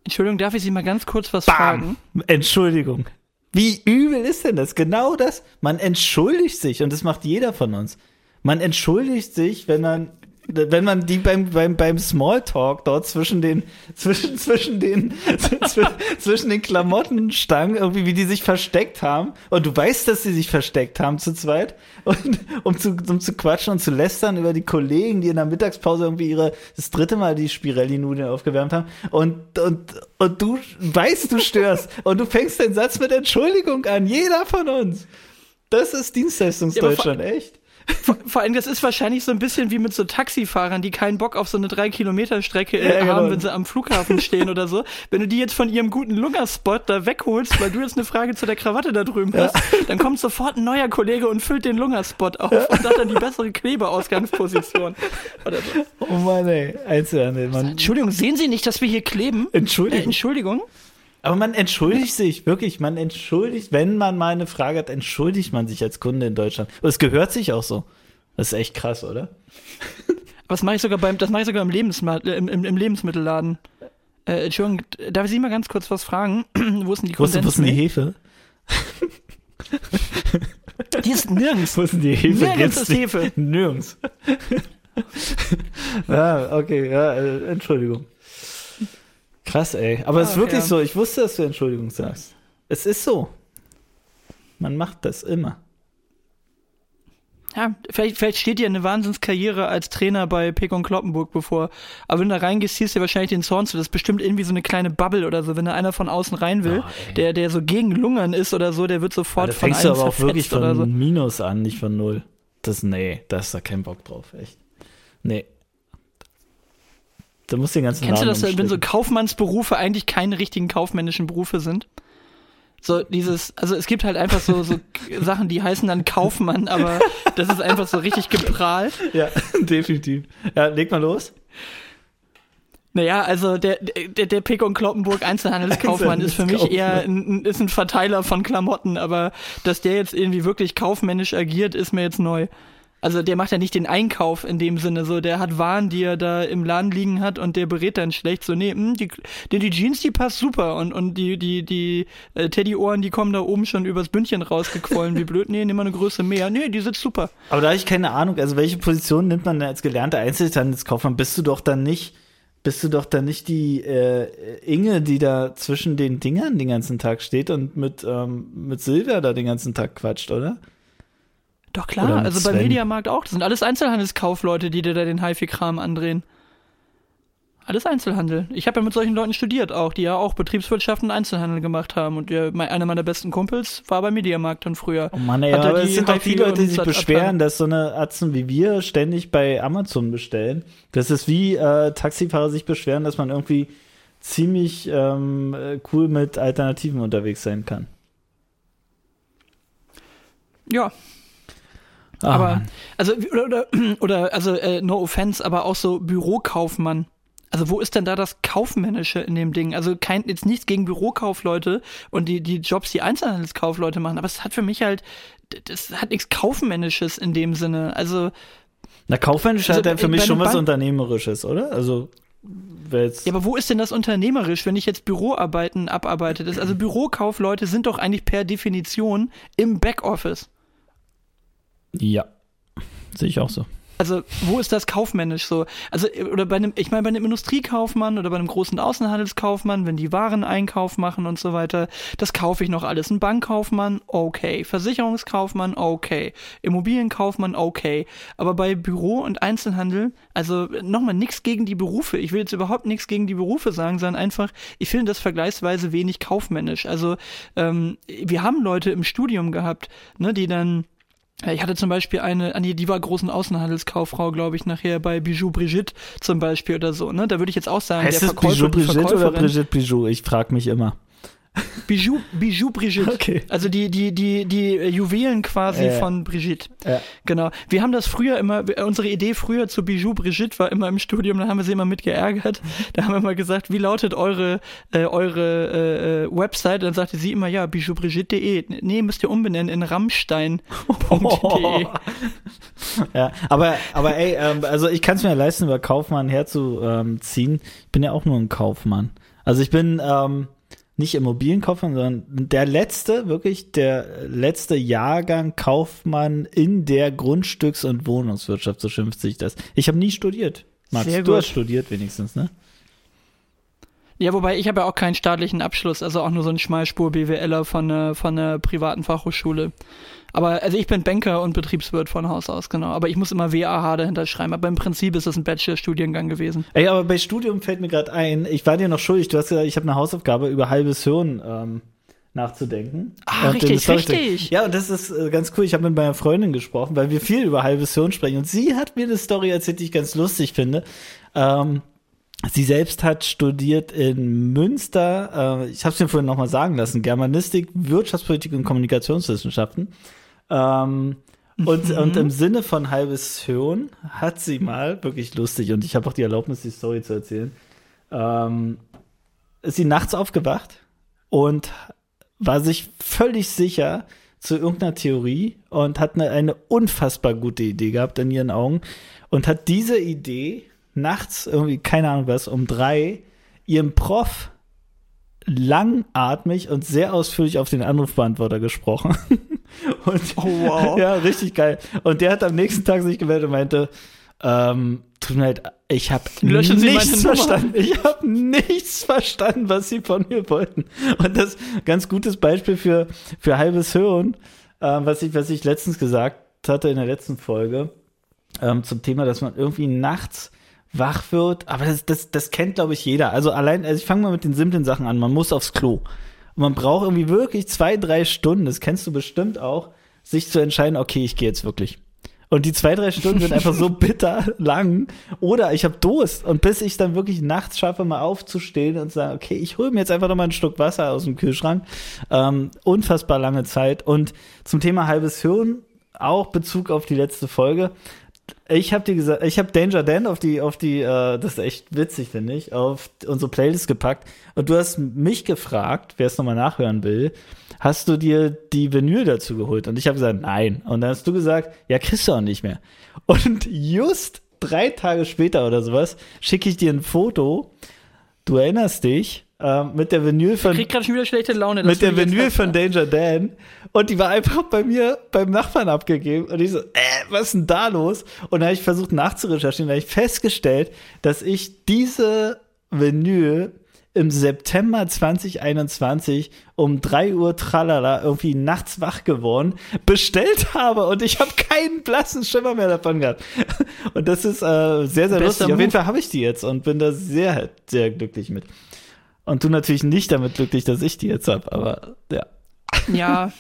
Entschuldigung, darf ich Sie mal ganz kurz was fragen? Entschuldigung. Wie übel ist denn das? Genau das. Man entschuldigt sich und das macht jeder von uns. Man entschuldigt sich, wenn man wenn man die beim beim beim Smalltalk dort zwischen den zwischen zwischen den zw- zwischen den Klamottenstangen irgendwie wie die sich versteckt haben. Und du weißt, dass sie sich versteckt haben zu zweit. Und um zu um zu quatschen und zu lästern über die Kollegen, die in der Mittagspause irgendwie ihre das dritte Mal die Spirelli Nudeln aufgewärmt haben. Und und und du weißt, du störst. Und du fängst den Satz mit Entschuldigung an, jeder von uns. Das ist Dienstleistungsdeutschland, echt. Vor, vor allem, das ist wahrscheinlich so ein bisschen wie mit so Taxifahrern, die keinen Bock auf so eine drei Kilometer Strecke äh, Ja, genau. haben, wenn sie am Flughafen stehen oder so. Wenn du die jetzt von ihrem guten Lungerspot da wegholst, weil du jetzt eine Frage zu der Krawatte da drüben hast, dann kommt sofort ein neuer Kollege und füllt den Lungerspot auf und hat dann die bessere Klebeausgangsposition. Oder so. Oh Mann, ey. Einzelhandel, man. Entschuldigung, sehen Sie nicht, dass wir hier kleben? Äh, Entschuldigung. Aber man entschuldigt sich, wirklich, man entschuldigt, wenn man mal eine Frage hat, entschuldigt man sich als Kunde in Deutschland. Und es gehört sich auch so. Das ist echt krass, oder? Aber das mache ich sogar beim, das mache ich sogar im, Lebensma im, im, im Lebensmittelladen. Äh, Entschuldigung, darf ich Sie mal ganz kurz was fragen? wo ist denn die ist, wo ist denn die? Hefe? Die ist nirgends. Wo ist denn die Hefe? Nirgends ist Hefe. Nirgends. ja, okay, ja, äh, Entschuldigung. Krass, ey. Aber es ist Ach, wirklich ja. so, ich wusste, dass du Entschuldigung sagst. Es ist so. Man macht das immer. Ja, vielleicht, vielleicht steht dir eine Wahnsinnskarriere als Trainer bei Pek und Kloppenburg bevor. Aber wenn du da reingehst, ziehst du wahrscheinlich den Zorn zu. Das ist bestimmt irgendwie so eine kleine Bubble oder so. Wenn da einer von außen rein will, Oh, der, der so gegen Lungern ist oder so, der wird sofort da von fängst du aber auch wirklich von so. Minus an, nicht von Null. Das, nee, da ist da kein Bock drauf, echt. Nee. Da musst du den ganzen Kennst du Laden das, wenn so. Kaufmannsberufe eigentlich keine richtigen kaufmännischen Berufe sind? So dieses, also es gibt halt einfach so, so Sachen, die heißen dann Kaufmann, aber das ist einfach so richtig geprahlt. Ja, definitiv. Ja, leg mal los. Naja, also der, der, der Pick und Kloppenburg Einzelhandelskaufmann ist für mich eher ein, ist ein Verteiler von Klamotten, aber dass der jetzt irgendwie wirklich kaufmännisch agiert, ist mir jetzt neu. Also der macht ja nicht den Einkauf in dem Sinne, so der hat Waren, die er da im Laden liegen hat und der berät dann schlecht, so nee, mh, hm, die, die, die Jeans, die passt super und, und die, die, die äh, Teddyohren, die kommen da oben schon übers Bündchen rausgequollen, wie blöd, nee, nimm mal eine Größe mehr, nee, die sitzt super. Aber da habe ich keine Ahnung, also welche Position nimmt man als gelernter Einzelhandelskaufmann? Bist du doch dann nicht bist du doch dann nicht die äh, Inge, die da zwischen den Dingern den ganzen Tag steht und mit, ähm, mit Silvia da den ganzen Tag quatscht, oder? Doch klar, also Sven. beim Mediamarkt auch. Das sind alles Einzelhandelskaufleute, die dir da den HiFi-Kram andrehen. Alles Einzelhandel. Ich habe ja mit solchen Leuten studiert auch, die ja auch Betriebswirtschaft und Einzelhandel gemacht haben. Und ja, einer meiner besten Kumpels war beim Mediamarkt dann früher. Oh Mann, ey, aber es sind doch die Leute, die sich beschweren, dass so eine Atzen wie wir ständig bei Amazon bestellen. Das ist wie äh, Taxifahrer sich beschweren, dass man irgendwie ziemlich ähm, cool mit Alternativen unterwegs sein kann. Ja, Oh, aber, Mann. also, oder, oder, oder also, äh, no offense, aber auch so Bürokaufmann. Also wo ist denn da das Kaufmännische in dem Ding? Also kein, jetzt nichts gegen Bürokaufleute und die, die Jobs, die Einzelhandelskaufleute machen, aber es hat für mich halt, das hat nichts Kaufmännisches in dem Sinne. Also. Na, kaufmännisch also, hat ja für mich schon was Unternehmerisches, oder? Also. Ja, aber wo ist denn das unternehmerisch, wenn ich jetzt Büroarbeiten abarbeite? Das, also Bürokaufleute sind doch eigentlich per Definition im Backoffice. Ja, sehe ich auch so. Also, wo ist das kaufmännisch so? Also, oder bei einem, ich meine, bei einem Industriekaufmann oder bei einem großen Außenhandelskaufmann, wenn die Wareneinkauf machen und so weiter, das kaufe ich noch alles. Ein Bankkaufmann, okay. Versicherungskaufmann, okay. Immobilienkaufmann, okay. Aber bei Büro und Einzelhandel, also nochmal nichts gegen die Berufe. Ich will jetzt überhaupt nichts gegen die Berufe sagen, sondern einfach, ich finde das vergleichsweise wenig kaufmännisch. Also, ähm, wir haben Leute im Studium gehabt, ne, die dann ich hatte zum Beispiel eine, Annie, die war großen Außenhandelskauffrau, glaube ich, nachher bei Bijou Brigitte zum Beispiel oder so. Ne? Da würde ich jetzt auch sagen, heißt der Verkäufer, Bijou Brigitte oder Brigitte Bijou? Ich frage mich immer. Bijou, Bijou Brigitte. Okay. Also die, die, die, die Juwelen quasi äh, von Brigitte. Ja. Genau. Wir haben das früher immer, unsere Idee früher zu Bijou Brigitte war immer im Studium, da haben wir sie immer mit geärgert. Da haben wir mal gesagt, wie lautet eure, äh, eure äh, äh Website? Dann sagte sie immer, ja, bijoubrigitte.de. Nee, müsst ihr umbenennen in rammstein.de. ja, aber, aber ey, ähm, also ich kann es mir leisten, über Kaufmann herzuziehen. Ich bin ja auch nur ein Kaufmann. Also ich bin, ähm, nicht Immobilienkaufmann, sondern der letzte, wirklich der letzte Jahrgang Kaufmann in der Grundstücks- und Wohnungswirtschaft, so schimpft sich das. Ich habe nie studiert. Max, Sehr du hast studiert wenigstens, ne? Ja, wobei ich habe ja auch keinen staatlichen Abschluss, also auch nur so ein Schmalspur-BWLer von, äh, von einer privaten Fachhochschule. Aber also ich bin Banker und Betriebswirt von Haus aus, genau. Aber ich muss immer WAH dahinter schreiben. Aber im Prinzip ist das ein Bachelor-Studiengang gewesen. Ey, aber bei Studium fällt mir gerade ein, ich war dir noch schuldig, du hast gesagt, ich habe eine Hausaufgabe über halbes Hirn ähm, nachzudenken. Ah, richtig, richtig. Ja, und das ist äh, ganz cool. Ich habe mit meiner Freundin gesprochen, weil wir viel über halbes Hirn sprechen. Und sie hat mir eine Story erzählt, die ich ganz lustig finde. Ähm, Sie selbst hat studiert in Münster, äh, ich habe es mir vorhin nochmal sagen lassen, Germanistik, Wirtschaftspolitik und Kommunikationswissenschaften. Ähm, und, mhm. und im Sinne von halbes Hirn hat sie mal, wirklich lustig, und ich habe auch die Erlaubnis, die Story zu erzählen, ähm, ist sie nachts aufgewacht und war sich völlig sicher zu irgendeiner Theorie und hat eine, eine unfassbar gute Idee gehabt in ihren Augen und hat diese Idee nachts irgendwie, keine Ahnung was, um drei ihrem Prof langatmig und sehr ausführlich auf den Anrufbeantworter gesprochen. und, oh, wow. Ja, richtig geil. Und der hat am nächsten Tag sich gemeldet und meinte, ähm, tut mir leid, ich habe nichts verstanden. Ich habe nichts verstanden, was sie von mir wollten. Und das ganz gutes Beispiel für für halbes Hirn, äh, was ich was ich letztens gesagt hatte in der letzten Folge ähm, zum Thema, dass man irgendwie nachts wach wird. Aber das, das, das kennt, glaube ich, jeder. Also allein, also ich fange mal mit den simplen Sachen an. Man muss aufs Klo. Und man braucht irgendwie wirklich zwei, drei Stunden, das kennst du bestimmt auch, sich zu entscheiden, okay, ich gehe jetzt wirklich. Und die zwei, drei Stunden sind einfach so bitter lang. Oder ich habe Durst. Und bis ich dann wirklich nachts schaffe, mal aufzustehen und sagen, okay, ich hole mir jetzt einfach noch mal ein Stück Wasser aus dem Kühlschrank. Ähm, unfassbar lange Zeit. Und zum Thema halbes Hirn, auch Bezug auf die letzte Folge. Ich habe dir gesagt, ich habe Danger Dan auf die, auf die, äh, das ist echt witzig, finde ich, auf unsere Playlist gepackt. Und du hast mich gefragt, wer es nochmal nachhören will, hast du dir die Vinyl dazu geholt? Und ich habe gesagt, nein. Und dann hast du gesagt, ja, kriegst du auch nicht mehr. Und just drei Tage später oder sowas schicke ich dir ein Foto. Du erinnerst dich, äh, mit der Vinyl von. Ich krieg gerade schon wieder schlechte Laune. Mit der Vinyl von Danger Dan. Und die war einfach bei mir beim Nachbarn abgegeben. Und ich so, äh, was ist denn da los? Und dann habe ich versucht nachzurecherchieren. Da habe ich festgestellt, dass ich diese Vinyl im September 2021 um 3 Uhr tralala irgendwie nachts wach geworden, bestellt habe und ich habe keinen blassen Schimmer mehr davon gehabt. Und das ist äh, sehr, sehr Bester lustig. Auf jeden. Fall habe ich die jetzt und bin da sehr, sehr glücklich mit. Und du natürlich nicht damit glücklich, dass ich die jetzt habe, aber ja. Ja.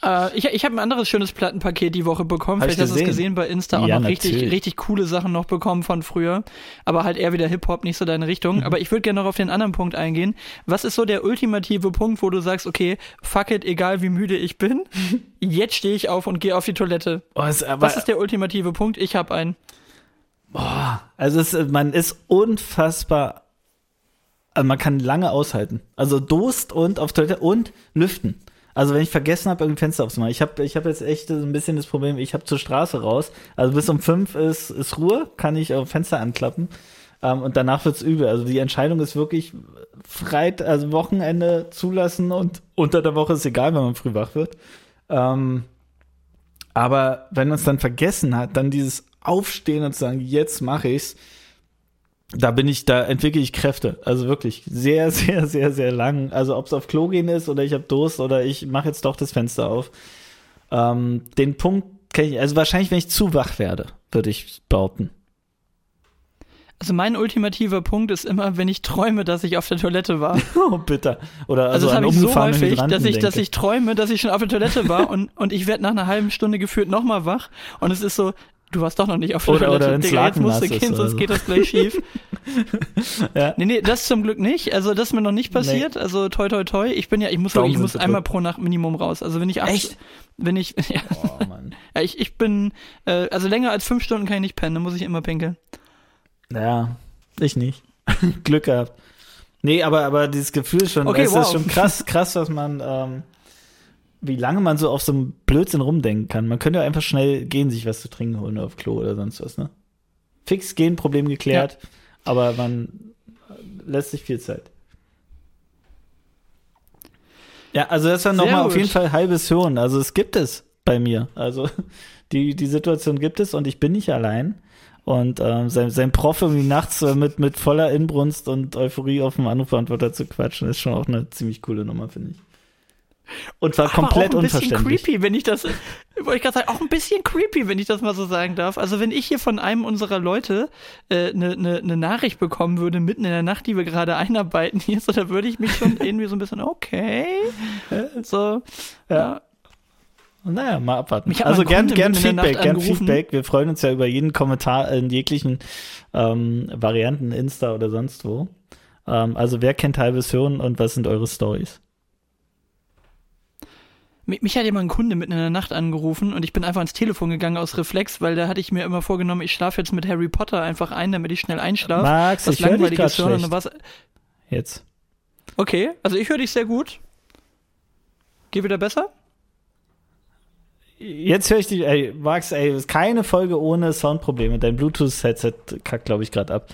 Äh, ich ich habe ein anderes schönes Plattenpaket die Woche bekommen. Hab ich Vielleicht hast du es gesehen. bei Insta. Auch Ja, noch richtig, natürlich. richtig coole Sachen noch bekommen von früher. Aber halt eher wieder Hip-Hop, nicht so deine Mhm. Richtung. Aber ich würde gerne noch auf den anderen Punkt eingehen. Was ist so der ultimative Punkt, wo du sagst, okay, fuck it, egal wie müde ich bin, jetzt stehe ich auf und gehe auf die Toilette. Oh, aber, Was ist der ultimative Punkt? Ich habe einen. also es, man ist unfassbar, also man kann lange aushalten. Also Durst und auf Toilette und lüften. Also wenn ich vergessen habe, irgendein Fenster aufzumachen. Ich habe ich hab jetzt echt ein bisschen das Problem, ich habe zur Straße raus. Also bis um fünf ist, ist Ruhe, kann ich auf Fenster anklappen. Ähm, und danach wird's übel. Also die Entscheidung ist wirklich Freit, also Wochenende zulassen und unter der Woche ist egal, wenn man früh wach wird. Ähm, aber wenn man es dann vergessen hat, dann dieses Aufstehen und sagen, jetzt mache ich's, da bin ich, da entwickle ich Kräfte. Also wirklich sehr, sehr, sehr, sehr lang. Also ob es auf Klo gehen ist oder ich habe Durst oder ich mache jetzt doch das Fenster auf. Ähm, den Punkt kenne ich, also wahrscheinlich, wenn ich zu wach werde, würde ich behaupten. Also mein ultimativer Punkt ist immer, wenn ich träume, dass ich auf der Toilette war. Oh, bitter. Oder Also, also, das habe ich so häufig, Hydranten dass ich, dass ich träume, dass ich schon auf der Toilette war und, und ich werde nach einer halben Stunde gefühlt nochmal wach und es ist so, du warst doch noch nicht auf der Oder- oder wenn's Digga, jetzt musst du gehen, sonst so. geht das gleich schief. Ja. Nee, nee, das zum Glück nicht. Also das ist mir noch nicht passiert. Also toi toi toi. Ich bin ja, ich muss Daumen ich muss einmal pro Nacht Minimum raus. Also wenn ich acht, Echt? wenn ich, ja, Oh, Mann. ja, ich, ich bin, äh, also länger als fünf Stunden kann ich nicht pennen, dann muss ich immer pinkeln. Ja, ich nicht. Glück gehabt. Nee, aber, aber dieses Gefühl schon, Okay, es ist wow. schon krass, krass, was man, ähm, wie lange man so auf so einem Blödsinn rumdenken kann. Man könnte ja einfach schnell gehen, sich was zu trinken holen auf Klo oder sonst was, ne? Fix gehen, Problem geklärt, aber man lässt sich viel Zeit. Ja, also das war nochmal auf jeden Fall halbes Hirn. Also es gibt es bei mir. Also die, die Situation gibt es und ich bin nicht allein. Und ähm, sein, sein Prof irgendwie nachts äh, mit, mit voller Inbrunst und Euphorie auf dem Anrufbeantworter zu quatschen, ist schon auch eine ziemlich coole Nummer, finde ich. Und war komplett auch ein bisschen creepy, wenn ich das, wollte ich gerade sagen, auch ein bisschen creepy, wenn ich das mal so sagen darf. Also wenn ich hier von einem unserer Leute eine äh, ne, ne, ne Nachricht bekommen würde, mitten in der Nacht, die wir gerade einarbeiten hier, so, da würde ich mich schon irgendwie so ein bisschen, okay, so, ja. Naja, mal abwarten. Also gern, gern Feedback, gern. Feedback. Wir freuen uns ja über jeden Kommentar in jeglichen ähm, Varianten, Insta oder sonst wo. Ähm, also wer kennt halbes Hirn und was sind eure Stories? Mich, hat ja mal ein Kunde mitten in der Nacht angerufen und ich bin einfach ans Telefon gegangen aus Reflex, weil da hatte ich mir immer vorgenommen, ich schlafe jetzt mit Harry Potter einfach ein, damit ich schnell einschlafe. Max, Was ich höre dich gerade schlecht. war's, Jetzt. okay, also ich höre dich sehr gut. Geh wieder besser? Jetzt höre ich dich, ey, Max, ey, ist keine Folge ohne Soundprobleme. Dein Bluetooth-Headset kackt, glaube ich, gerade ab.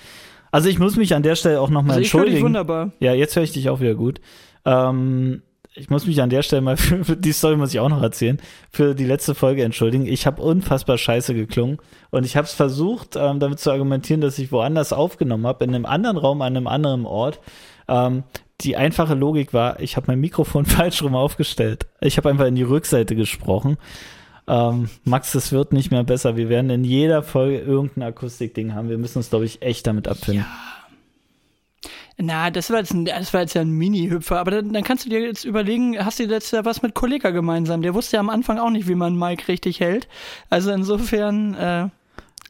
Also ich muss mich an der Stelle auch nochmal Also ich höre dich entschuldigen. wunderbar. Ja, jetzt höre ich dich auch wieder gut. Ähm, ich muss mich an der Stelle mal für, für die Story muss ich auch noch erzählen, für die letzte Folge entschuldigen. Ich habe unfassbar scheiße geklungen und ich habe es versucht, ähm, damit zu argumentieren, dass ich woanders aufgenommen habe, in einem anderen Raum, an einem anderen Ort. Ähm, die einfache Logik war, ich habe mein Mikrofon falsch rum aufgestellt. Ich habe einfach in die Rückseite gesprochen. Ähm, Max, das wird nicht mehr besser. Wir werden in jeder Folge irgendein Akustikding haben. Wir müssen uns, glaube ich, echt damit abfinden. Na, das war jetzt, ein, das war jetzt ja ein Mini-Hüpfer, aber dann, dann kannst du dir jetzt überlegen, hast du jetzt ja was mit Kollega gemeinsam? Der wusste ja am Anfang auch nicht, wie man Mike richtig hält. Also insofern, äh,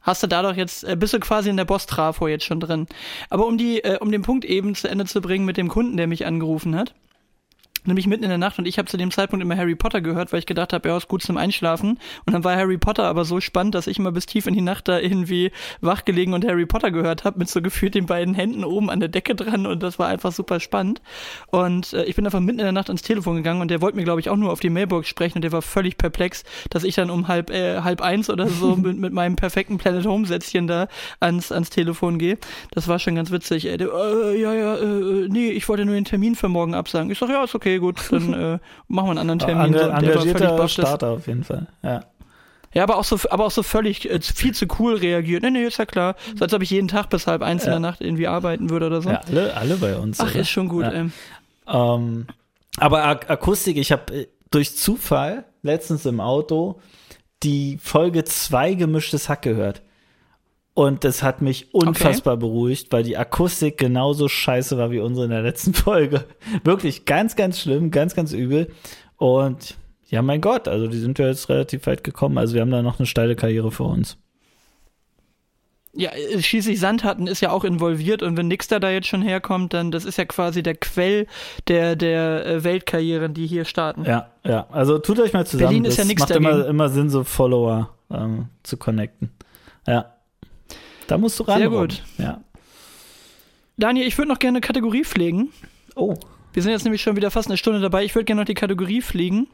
hast du da doch jetzt, äh, bist du quasi in der Boss-Trafo jetzt schon drin. Aber um die, äh, um den Punkt eben zu Ende zu bringen mit dem Kunden, der mich angerufen hat, nämlich mitten in der Nacht und ich habe zu dem Zeitpunkt immer Harry Potter gehört, weil ich gedacht habe, ja, ist gut zum Einschlafen. Und dann war Harry Potter aber so spannend, dass ich immer bis tief in die Nacht da irgendwie wach gelegen und Harry Potter gehört habe, mit so gefühlt den beiden Händen oben an der Decke dran und das war einfach super spannend. Und äh, ich bin einfach mitten in der Nacht ans Telefon gegangen und der wollte mir, glaube ich, auch nur auf die Mailbox sprechen und der war völlig perplex, dass ich dann um halb, äh, halb eins oder so mit, mit meinem perfekten Planet Home Sätzchen da ans, ans Telefon gehe. Das war schon ganz witzig. Äh, der, äh, ja, ja, äh, nee, ich wollte nur den Termin für morgen absagen. Ich sag, ja, ist okay, gut, dann äh, machen wir einen anderen Termin. Ange engagierter Starter auf jeden Fall, ja. Ja, aber auch so, aber auch so völlig äh, viel zu cool reagiert. Nee, nee, ist ja klar. So als ob ich jeden Tag bis halb eins ja. in der Nacht irgendwie arbeiten würde oder so. Ja, alle, alle bei uns. Ach, oder? ist schon gut. Ja. Ähm. Ähm, aber Ak Akustik, ich habe äh, durch Zufall letztens im Auto die Folge 2 gemischtes Hack gehört. Und das hat mich unfassbar okay. beruhigt, weil die Akustik genauso scheiße war wie unsere in der letzten Folge. Wirklich ganz, ganz schlimm, ganz, ganz übel. Und ja, mein Gott, also die sind ja jetzt relativ weit gekommen. Also wir haben da noch eine steile Karriere vor uns. Ja, schließlich Sandhatten ist ja auch involviert und wenn Nixter da jetzt schon herkommt, dann das ist ja quasi der Quell der, der äh, Weltkarrieren, die hier starten. Ja, ja. Also tut euch mal zusammen. Berlin ist das ja macht immer, immer Sinn, so Follower ähm, zu connecten. Ja. Da musst du ran. Sehr gut. Ja. Daniel, ich würde noch gerne eine Kategorie pflegen. Oh. Wir sind jetzt nämlich schon wieder fast eine Stunde dabei. Ich würde gerne noch die Kategorie pflegen.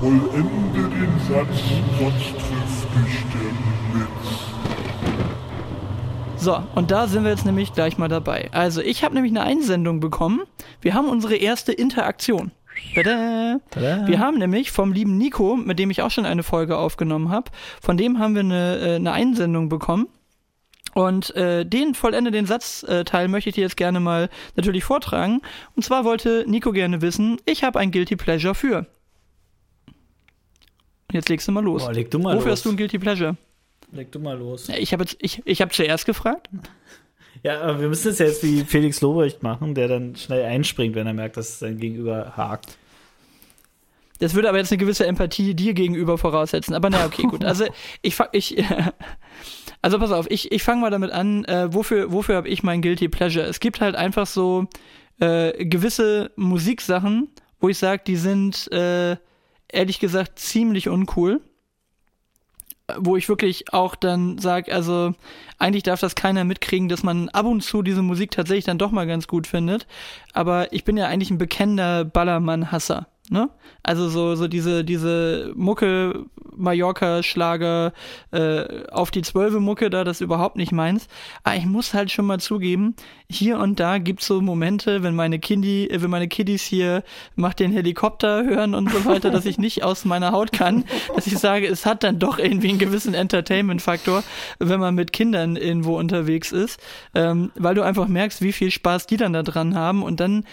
Vollende den Satz, sonst trifft dich der Blitz. So, und da sind wir jetzt nämlich gleich mal dabei. Also, ich habe nämlich eine Einsendung bekommen. Wir haben unsere erste Interaktion. Tada. Tada. Wir haben nämlich vom lieben Nico, mit dem ich auch schon eine Folge aufgenommen habe, von dem haben wir eine, äh, eine Einsendung bekommen. Und äh, den vollende den Satzteil äh, möchte ich dir jetzt gerne mal natürlich vortragen. Und zwar wollte Nico gerne wissen, ich habe ein Guilty Pleasure für. Jetzt legst du mal los. Boah, leg du mal Wofür los. hast du ein Guilty Pleasure? Leg du mal los. Ich habe ich, ich hab zuerst gefragt. Ja, aber wir müssen es jetzt wie Felix Lobrecht machen, der dann schnell einspringt, wenn er merkt, dass sein Gegenüber hakt. Das würde aber jetzt eine gewisse Empathie dir gegenüber voraussetzen. Aber naja, okay, gut. Also ich, ich Also pass auf, ich, ich fange mal damit an, äh, wofür, wofür habe ich mein Guilty Pleasure? Es gibt halt einfach so äh, gewisse Musiksachen, wo ich sage, die sind äh, ehrlich gesagt ziemlich uncool. Wo ich wirklich auch dann sage, also eigentlich darf das keiner mitkriegen, dass man ab und zu diese Musik tatsächlich dann doch mal ganz gut findet. Aber ich bin ja eigentlich ein bekennender Ballermann-Hasser. Ne? Also so, so diese, diese Mucke, Mallorca-Schlager, äh, auf die Zwölfe Mucke da, das überhaupt nicht meins. Aber ich muss halt schon mal zugeben, hier und da gibt's so Momente, wenn meine Kindi, äh, wenn meine Kiddies hier macht den Helikopter hören und so weiter, dass ich nicht aus meiner Haut kann, dass ich sage, es hat dann doch irgendwie einen gewissen Entertainment-Faktor, wenn man mit Kindern irgendwo unterwegs ist, ähm, weil du einfach merkst, wie viel Spaß die dann da dran haben und dann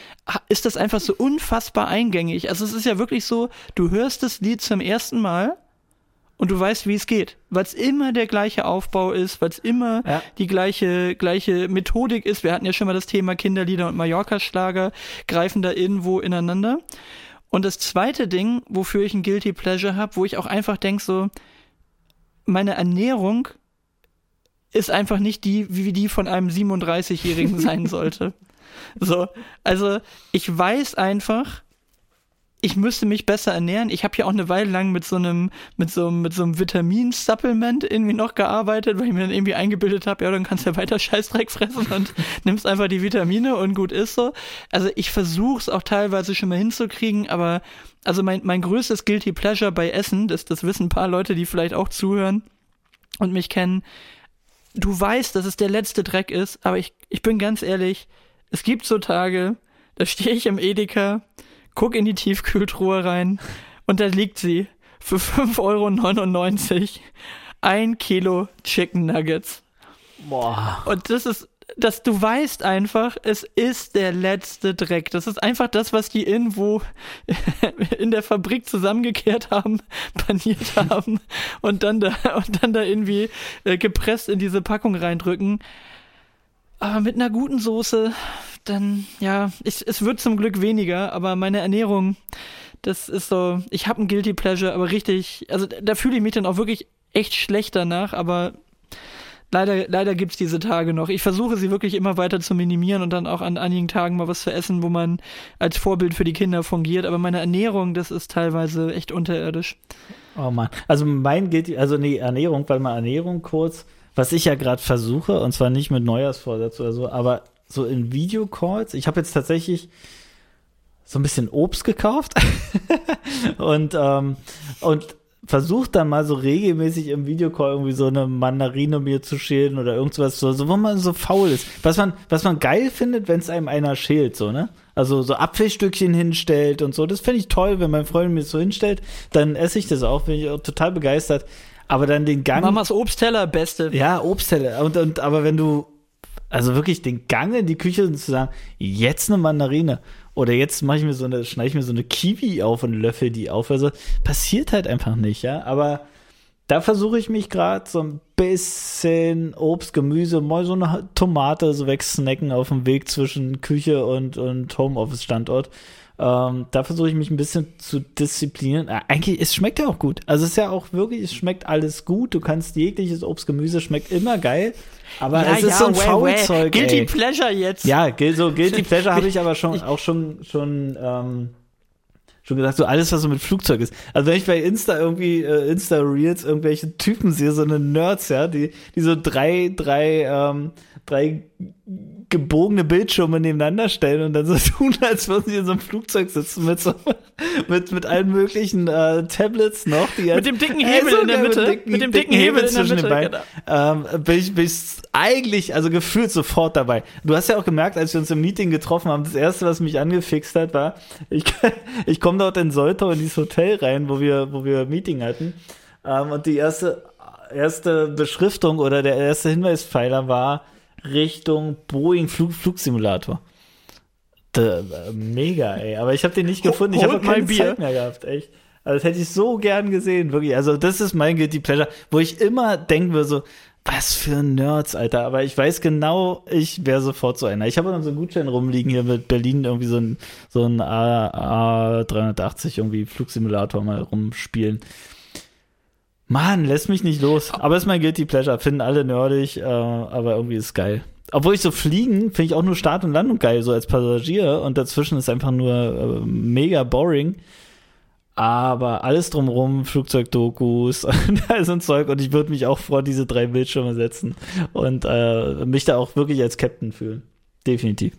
ist das einfach so unfassbar eingängig. Also es ist ja wirklich so, du hörst das Lied zum ersten Mal und du weißt, wie es geht, weil es immer der gleiche Aufbau ist, weil es immer ja. die gleiche gleiche Methodik ist. Wir hatten ja schon mal das Thema Kinderlieder und Mallorca-Schlager greifen da irgendwo ineinander. Und das zweite Ding, wofür ich ein Guilty Pleasure habe, wo ich auch einfach denke, so, meine Ernährung ist einfach nicht die, wie die von einem 37-Jährigen sein sollte. So, also ich weiß einfach, ich müsste mich besser ernähren. Ich habe ja auch eine Weile lang mit so einem mit so mit so einem Vitamin-Supplement irgendwie noch gearbeitet, weil ich mir dann irgendwie eingebildet habe, ja, dann kannst du ja weiter Scheißdreck fressen und nimmst einfach die Vitamine und gut ist so. Also ich versuche es auch teilweise schon mal hinzukriegen, aber also mein mein größtes guilty pleasure bei Essen, das das wissen ein paar Leute, die vielleicht auch zuhören und mich kennen. Du weißt, dass es der letzte Dreck ist, aber ich ich bin ganz ehrlich, es gibt so Tage, da stehe ich im Edeka guck in die Tiefkühltruhe rein und da liegt sie für 5,99 Euro ein Kilo Chicken Nuggets. Boah. Und das ist, dass du weißt einfach, es ist der letzte Dreck. Das ist einfach das, was die irgendwo in der Fabrik zusammengekehrt haben, paniert haben und dann da, und dann da irgendwie äh, gepresst in diese Packung reindrücken. Aber mit einer guten Soße, dann, ja, ich, es wird zum Glück weniger, aber meine Ernährung, das ist so, ich habe ein Guilty Pleasure, aber richtig, also da fühle ich mich dann auch wirklich echt schlecht danach, aber leider, leider gibt's diese Tage noch. Ich versuche sie wirklich immer weiter zu minimieren und dann auch an einigen Tagen mal was zu essen, wo man als Vorbild für die Kinder fungiert, aber meine Ernährung, das ist teilweise echt unterirdisch. Oh Mann. Also mein geht, also nee, Ernährung, weil mal Ernährung kurz, was ich ja gerade versuche, und zwar nicht mit Neujahrsvorsatz oder so, aber so in Videocalls, ich habe jetzt tatsächlich so ein bisschen Obst gekauft und, ähm, und versucht dann mal so regelmäßig im Videocall irgendwie so eine Mandarine mir zu schälen oder irgendwas so, so wo man so faul ist. Was man, was man geil findet, wenn es einem einer schält, so, ne? Also so Apfelstückchen hinstellt und so. Das finde ich toll, wenn mein Freund mir das so hinstellt, dann esse ich das auch, bin ich auch total begeistert. Aber dann den Gang. Mamas Obstteller, beste. Ja, Obstteller. Und, und, aber wenn du, also wirklich den Gang in die Küche zu sagen, jetzt eine Mandarine oder jetzt mache ich mir so eine, schneide ich mir so eine Kiwi auf und löffel die auf. Also passiert halt einfach nicht, ja. Aber da versuche ich mich gerade so ein bisschen Obst, Gemüse, mal so eine Tomate so wegsnacken auf dem Weg zwischen Küche und, und Homeoffice-Standort. Ähm, da versuche ich mich ein bisschen zu disziplinieren. Äh, eigentlich, es schmeckt ja auch gut. Also es ist ja auch wirklich, es schmeckt alles gut. Du kannst jegliches Obst, Gemüse schmeckt immer geil. Aber Ja, es ist ja, so ein Faulzeug. Guilty ey. Pleasure jetzt. Ja, so Guilty Pleasure habe ich aber schon auch schon schon ähm, schon gesagt, so alles was so mit Flugzeug ist. Also wenn ich bei Insta irgendwie äh, Insta Reels irgendwelche Typen sehe, so eine Nerds, ja, die die so drei drei ähm, drei gebogene Bildschirme nebeneinander stellen und dann so tun, als würden sie in so einem Flugzeug sitzen mit so mit mit allen möglichen äh, Tablets noch, die Mit dem dicken Hebel in der mit Mitte. dicken- Mit dem dicken Hebel der zwischen den Mitte, Beinen ähm, bin ich, bin ich eigentlich, also gefühlt sofort dabei. Du hast ja auch gemerkt, als wir uns im Meeting getroffen haben, das erste, was mich angefixt hat, war, ich, ich komme dort in Soltau in dieses Hotel rein, wo wir, wo wir Meeting hatten. Ähm, und die erste, erste Beschriftung oder der erste Hinweispfeiler war Richtung Boeing Flug, Flugsimulator. Da, äh, mega, ey. Aber ich habe den nicht gefunden. Ich habe keine Bier. Zeit mehr gehabt, echt. Also das hätte ich so gern gesehen, wirklich. Also das ist mein Guilty Pleasure, wo ich immer denken würde so, was für Nerds, Alter. Aber ich weiß genau, ich wäre sofort so einer. Ich habe dann so einen Gutschein rumliegen hier mit Berlin, irgendwie so ein, so ein A, A380 irgendwie Flugsimulator mal rumspielen. Mann, lässt mich nicht los. Aber ist mein Guilty Pleasure. Finden alle nerdig, äh, aber irgendwie ist es geil. Obwohl ich so fliegen, finde ich auch nur Start und Landung geil, so als Passagier. Und dazwischen ist einfach nur äh, mega boring. Aber alles drumrum, Flugzeugdokus und all so ein Zeug. Und ich würde mich auch vor diese drei Bildschirme setzen und äh, mich da auch wirklich als Captain fühlen. Definitiv.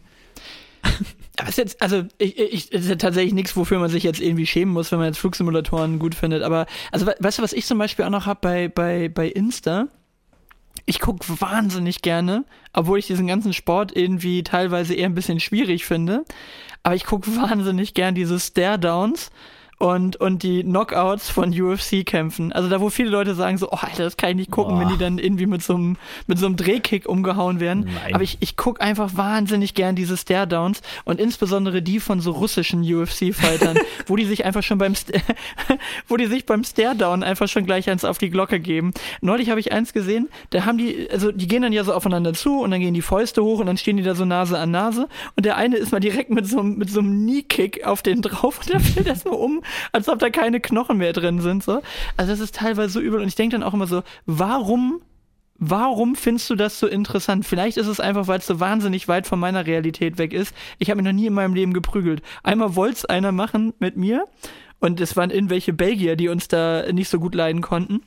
Ist jetzt, also ich, ich, ist ja tatsächlich nichts, wofür man sich jetzt irgendwie schämen muss, wenn man jetzt Flugsimulatoren gut findet. Aber also we- weißt du, was ich zum Beispiel auch noch habe bei, bei, bei Insta? Ich gucke wahnsinnig gerne, obwohl ich diesen ganzen Sport irgendwie teilweise eher ein bisschen schwierig finde. Aber ich gucke wahnsinnig gern diese Stare-Downs und, und die Knockouts von UFC-Kämpfen. Also da, wo viele Leute sagen so, oh Alter, das kann ich nicht gucken, Boah. wenn die dann irgendwie mit so einem, mit so einem Drehkick umgehauen werden. Nein. Aber ich, ich guck einfach wahnsinnig gern diese Stare-Downs und insbesondere die von so russischen UFC-Fightern, wo die sich einfach schon beim, wo die sich beim Stare-Down einfach schon gleich eins auf die Glocke geben. Neulich habe ich eins gesehen, da haben die, also die gehen dann ja so aufeinander zu und dann gehen die Fäuste hoch und dann stehen die da so Nase an Nase und der eine ist mal direkt mit so, einem- mit so einem Knee-Kick auf den drauf und der fällt erstmal um, als ob da keine Knochen mehr drin sind, so. Also das ist teilweise so übel und ich denke dann auch immer so, warum Warum findest du das so interessant? Vielleicht ist es einfach, weil es so wahnsinnig weit von meiner Realität weg ist. Ich habe mich noch nie in meinem Leben geprügelt. Einmal wollte es einer machen mit mir und es waren irgendwelche Belgier, die uns da nicht so gut leiden konnten.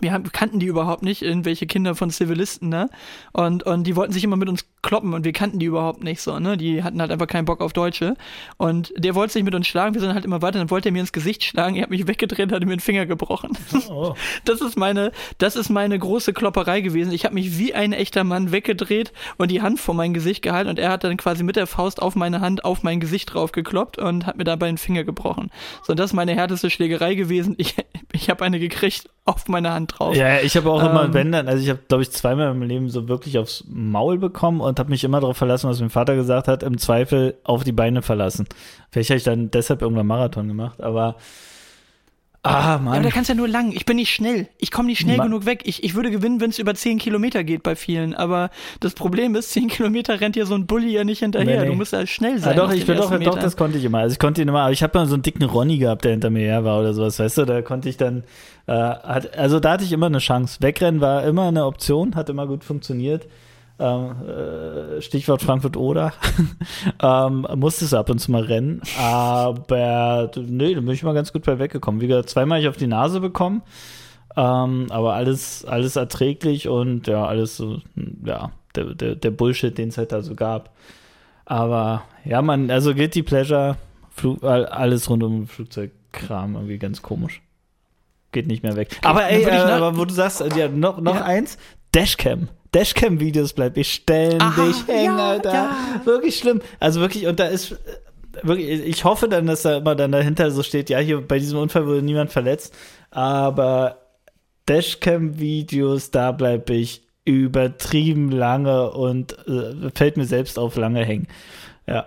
Wir haben, kannten die überhaupt nicht, irgendwelche Kinder von Zivilisten, ne? Und, und die wollten sich immer mit uns kloppen und wir kannten die überhaupt nicht so, ne? Die hatten halt einfach keinen Bock auf Deutsche. Und der wollte sich mit uns schlagen, wir sind halt immer weiter, dann wollte er mir ins Gesicht schlagen, er hat mich weggedreht, hat mir den Finger gebrochen. Oh. Das ist meine, das ist meine große Klopperei gewesen. Ich habe mich wie ein echter Mann weggedreht und die Hand vor mein Gesicht gehalten und er hat dann quasi mit der Faust auf meine Hand auf mein Gesicht drauf gekloppt und hat mir dabei den Finger gebrochen. So, das ist meine härteste Schlägerei gewesen. Ich, ich habe eine gekriegt auf meine Hand drauf. Ja, ich habe auch immer, Ähm. wenn dann, also ich habe, glaube ich, zweimal meinem Leben so wirklich aufs Maul bekommen und habe mich immer darauf verlassen, was mein Vater gesagt hat, im Zweifel auf die Beine verlassen. Vielleicht habe ich dann deshalb irgendwann Marathon gemacht, aber Ah, Ja, Mann. aber da kannst du ja nur lang. Ich bin nicht schnell. Ich komme nicht schnell Ma- genug weg. Ich, ich würde gewinnen, wenn es über 10 Kilometer geht bei vielen. Aber das Problem ist, 10 Kilometer rennt dir so ein Bulli ja nicht hinterher. Nee, nee. Du musst ja schnell Ja, sein. doch, auf ich bin doch, doch, das konnte ich immer. Also ich konnte ihn immer, aber ich habe mal so einen dicken Ronny gehabt, der hinter mir her war oder sowas, weißt du, da konnte ich dann, äh, hat, also da hatte ich immer eine Chance. Wegrennen war immer eine Option, hat immer gut funktioniert. Ähm, äh, Stichwort Frankfurt oder. ähm, musstest du ab und zu mal rennen, aber nee, da bin ich mal ganz gut bei weggekommen. Wie gesagt, zweimal ich auf die Nase bekommen, ähm, aber alles, alles erträglich und ja, alles so, ja, der, der, der Bullshit, den es halt da so gab. Aber ja, man, also Guilty Pleasure, Flug, all- alles rund um Flugzeugkram irgendwie ganz komisch. Geht nicht mehr weg. aber dann ey, äh, aber wo du sagst, ja, noch, noch Ja. eins, Dashcam. Dashcam-Videos bleibt ich ständig Ah, hängen, ja, Alter. ja. Wirklich schlimm. Also wirklich, und da ist äh, wirklich, ich hoffe dann, dass da immer dann dahinter so steht, ja, hier bei diesem Unfall wurde niemand verletzt, aber Dashcam-Videos, da bleibe ich übertrieben lange und äh, fällt mir selbst auf lange hängen. Ja.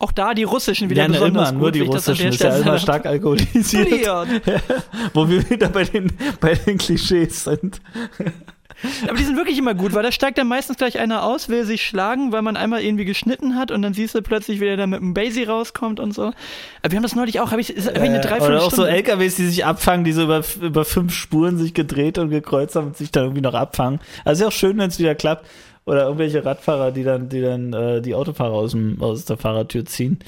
Auch da die russischen wieder Ja, ne, besonders immer, gut. nur die russischen, ist ja immer stark alkoholisiert. Wo wir wieder bei den, bei den Klischees sind. Aber die sind wirklich immer gut, weil da steigt dann meistens gleich einer aus, will sich schlagen, weil man einmal irgendwie geschnitten hat und dann siehst du plötzlich, wie der da mit einem Basie rauskommt und so. Aber wir haben das neulich auch, habe ich, hab ich eine Äh, Dreiviertelstunde. oder auch so LKWs, die sich abfangen, die so über, über fünf Spuren sich gedreht und gekreuzt haben und sich dann irgendwie noch abfangen. Also ist ja auch schön, wenn es wieder klappt. Oder irgendwelche Radfahrer, die dann, die dann äh, die Autofahrer aus, dem, aus der Fahrertür ziehen.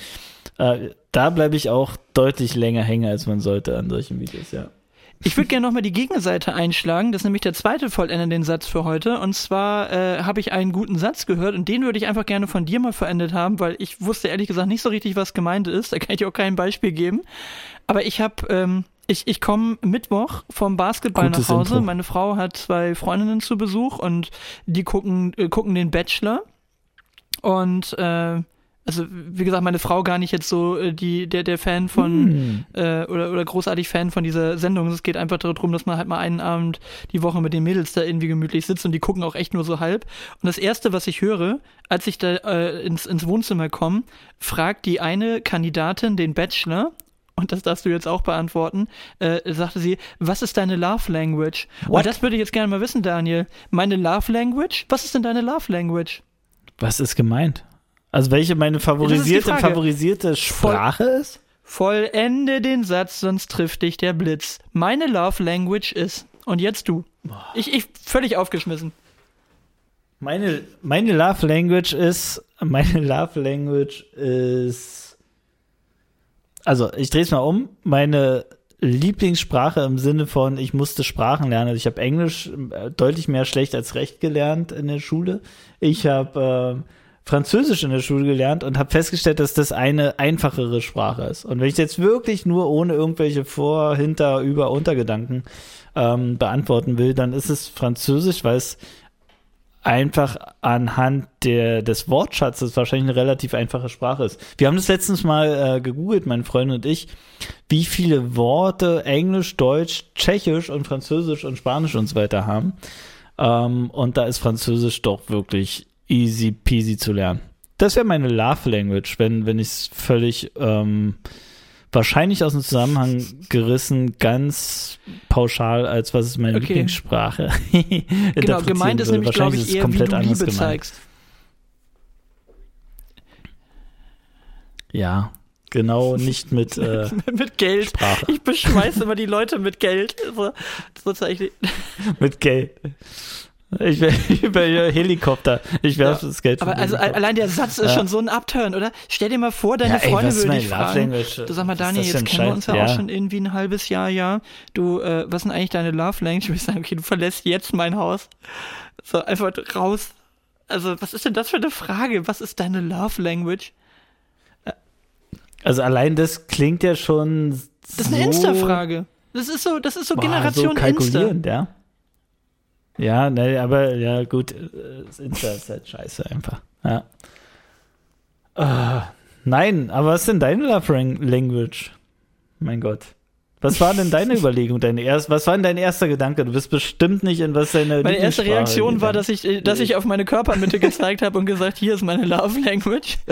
Äh, da bleibe ich auch deutlich länger hängen, als man sollte an solchen Videos, ja. Ich würde gerne nochmal die Gegenseite einschlagen. Das ist nämlich der zweite vollendende Satz für heute. Und zwar äh, habe ich einen guten Satz gehört und den würde ich einfach gerne von dir mal verendet haben, weil ich wusste ehrlich gesagt nicht so richtig, was gemeint ist. Da kann ich dir auch kein Beispiel geben. Aber ich habe, ähm, ich, ich komme Mittwoch vom Basketball Gutes nach Hause. Intro. Meine Frau hat zwei Freundinnen zu Besuch und die gucken, äh, gucken den Bachelor. Und äh, also wie gesagt, meine Frau gar nicht jetzt so äh, die der der Fan von Hm. äh, oder oder großartig Fan von dieser Sendung. Es geht einfach darum, dass man halt mal einen Abend die Woche mit den Mädels da irgendwie gemütlich sitzt und die gucken auch echt nur so halb. Und das erste, was ich höre, als ich da äh, ins ins Wohnzimmer komme, fragt die eine Kandidatin den Bachelor und das darfst du jetzt auch beantworten, äh, sagte sie, was ist deine Love Language? What? Und das würde ich jetzt gerne mal wissen, Daniel. Meine Love Language? Was ist denn deine Love Language? Was ist gemeint? Also welche meine favorisierte, favorisierte Sprache ist? Vollende den Satz, sonst trifft dich der Blitz. Meine Love Language ist. Und jetzt du. Ich, ich völlig aufgeschmissen. Meine, meine Love Language ist, meine Love Language ist, also ich drehe es mal um, meine Lieblingssprache im Sinne von, ich musste Sprachen lernen. Also ich habe Englisch äh, deutlich mehr schlecht als recht gelernt in der Schule. Ich habe äh, Französisch in der Schule gelernt und habe festgestellt, dass das eine einfachere Sprache ist. Und wenn ich jetzt wirklich nur ohne irgendwelche Vor-, Hinter-, Über-, Untergedanken ähm, beantworten will, dann ist es Französisch, weil es einfach anhand der, des Wortschatzes wahrscheinlich eine relativ einfache Sprache ist. Wir haben das letztens mal äh, gegoogelt, meine Freundin und ich, wie viele Worte Englisch, Deutsch, Tschechisch und Französisch und Spanisch und so weiter haben. Ähm, und da ist Französisch doch wirklich easy peasy zu lernen. Das wäre meine Love Language, wenn, wenn ich es völlig ähm, wahrscheinlich aus dem Zusammenhang gerissen, ganz pauschal, als was ist meine Okay. Lieblingssprache. Genau, gemeint ist nämlich, glaube Wahrscheinlich ich, ist eher, wie komplett du anders Liebe gemeint. zeigst. Ja, genau, nicht mit äh, mit Geld. Sprache. Ich beschmeiße immer die Leute mit Geld. So, so mit Geld. Ich über Helikopter. Ich werfe das Geld. Aber also allein der Satz ist Ja. schon so ein Upturn, oder? Stell dir mal vor, deine Ja, ey, Freunde würden dich fragen. Du sag mal, Daniel, jetzt kennen wir Scheiß? uns ja, Ja. auch schon irgendwie ein halbes Jahr, ja. Du, äh, was ist denn eigentlich deine Love Language? Ich würde sagen, okay, du verlässt jetzt mein Haus. So, einfach raus. Also, was ist denn das für eine Frage? Was ist deine Love Language? Also allein das klingt ja schon. Das ist eine Insta-Frage. Das ist so, das ist so Boah, Generation so Insta. ja. Ja, ne, aber ja, gut, äh, das Insta ist halt scheiße einfach. Ja. Ah, nein, aber was ist denn deine Love Lang- Language? Mein Gott. Was war denn deine Überlegung? Deine erst, was war denn dein erster Gedanke? Du bist bestimmt nicht in was deine Meine erste Reaktion war, dass ich, äh, dass ich auf meine Körpermitte gezeigt habe und gesagt, hier ist meine Love Language.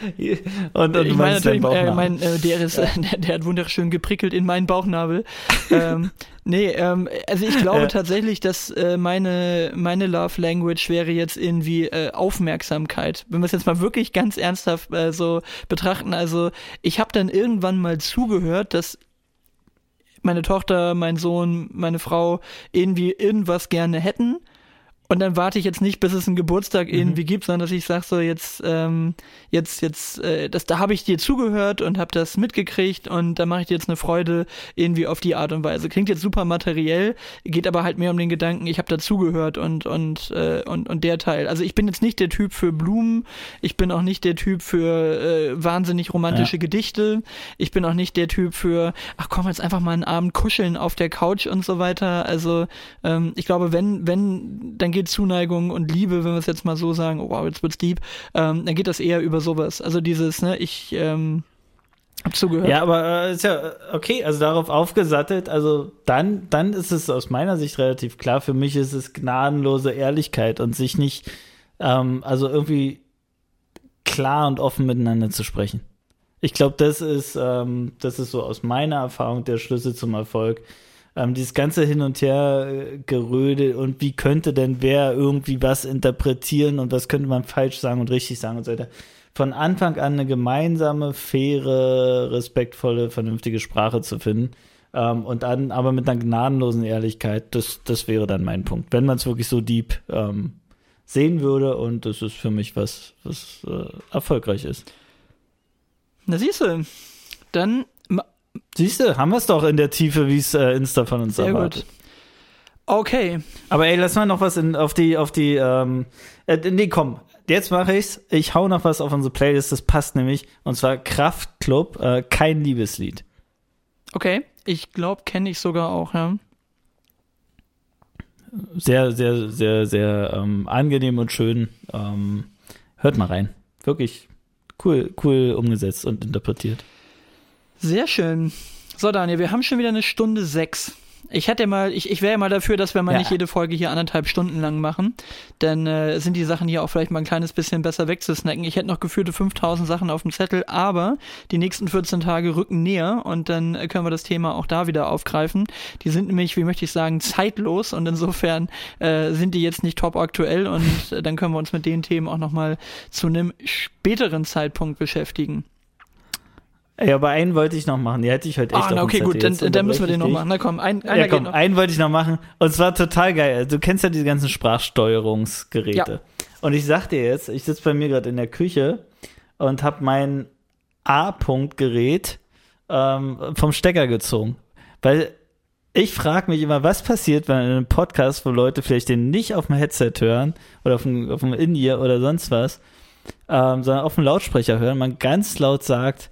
und, und ich meine natürlich, äh, mein, äh, der, ist, äh, der, der hat wunderschön geprickelt in meinen Bauchnabel. ähm, nee, ähm, also ich glaube Ja. tatsächlich, dass äh, meine, meine Love Language wäre jetzt irgendwie äh, Aufmerksamkeit. Wenn wir es jetzt mal wirklich ganz ernsthaft äh, so betrachten. Also ich habe dann irgendwann mal zugehört, dass meine Tochter, mein Sohn, meine Frau irgendwie irgendwas gerne hätten. Und dann warte ich jetzt nicht, bis es einen Geburtstag Mhm. irgendwie gibt, sondern dass ich sage so jetzt, ähm, jetzt, jetzt, äh, das, da habe ich dir zugehört und habe das mitgekriegt und da mache ich dir jetzt eine Freude irgendwie auf die Art und Weise. Klingt jetzt super materiell, geht aber halt mehr um den Gedanken, ich habe dazugehört und und äh, und und der Teil. Also ich bin jetzt nicht der Typ für Blumen, ich bin auch nicht der Typ für äh, wahnsinnig romantische Ja. Gedichte, ich bin auch nicht der Typ für, ach komm jetzt einfach mal einen Abend kuscheln auf der Couch und so weiter. Also ähm, ich glaube, wenn wenn dann geht Zuneigung und Liebe, wenn wir es jetzt mal so sagen, oh wow, jetzt wird's deep, ähm, dann geht das eher über sowas. Also dieses, ne, ich ähm, hab zugehört. Ja, aber äh, ist ja äh, okay, also darauf aufgesattelt, also dann, dann ist es aus meiner Sicht relativ klar. Für mich ist es gnadenlose Ehrlichkeit und sich nicht, ähm, also irgendwie klar und offen miteinander zu sprechen. Ich glaube, das ist, ähm, das ist so aus meiner Erfahrung der Schlüssel zum Erfolg. Ähm, dieses ganze Hin und Her äh, Gerödel und wie könnte denn wer irgendwie was interpretieren und was könnte man falsch sagen und richtig sagen und so weiter. Von Anfang an eine gemeinsame, faire, respektvolle, vernünftige Sprache zu finden. Ähm, und dann aber mit einer gnadenlosen Ehrlichkeit, das, das wäre dann mein Punkt. Wenn man es wirklich so deep ähm, sehen würde und das ist für mich was, was äh, erfolgreich ist. Na siehst du, dann Siehst du, haben wir es doch in der Tiefe, wie es äh, Insta von uns sehr erwartet. gut. Okay, Aber ey, lass mal noch was in, auf die, auf die, ähm, äh, nee, komm, jetzt mache ich's. Ich hau noch was auf unsere Playlist, das passt nämlich. Und zwar Kraftklub, äh, kein Liebeslied. okay. Ich glaube, kenne ich sogar auch, ja. Sehr, sehr, sehr, sehr ähm, angenehm und schön. Ähm, hört mal rein. Wirklich cool, cool umgesetzt und interpretiert. Sehr schön. So, Daniel, wir haben schon wieder eine Stunde sechs. Ich hätte mal, ich, ich wäre ja mal dafür, dass wir mal Ja. nicht jede Folge hier anderthalb Stunden lang machen. Dann äh, sind die Sachen hier auch vielleicht mal ein kleines bisschen besser wegzusnacken. Ich hätte noch geführte 5000 Sachen auf dem Zettel, aber die nächsten 14 Tage rücken näher und dann äh, können wir das Thema auch da wieder aufgreifen. Die sind nämlich, wie möchte ich sagen, zeitlos und insofern äh, sind die jetzt nicht top aktuell und äh, dann können wir uns mit den Themen auch nochmal zu einem späteren Zeitpunkt beschäftigen. Ey, aber einen wollte ich noch machen. Die hätte ich heute echt Ah, auf na, dem okay, gut, dann, dann müssen wir den noch machen. Na komm, ein, einer Ja, geht komm, noch. einen wollte ich noch machen. Und zwar total geil. Du kennst ja diese ganzen Sprachsteuerungsgeräte. Und ich sag dir jetzt, ich sitze bei mir gerade in der Küche und habe mein A-Punkt-Gerät ähm, vom Stecker gezogen. Weil ich frage mich immer, was passiert, wenn in einem Podcast, wo Leute vielleicht den nicht auf dem Headset hören oder auf dem, auf dem In-Ear oder sonst was, ähm, sondern auf dem Lautsprecher hören, man ganz laut sagt,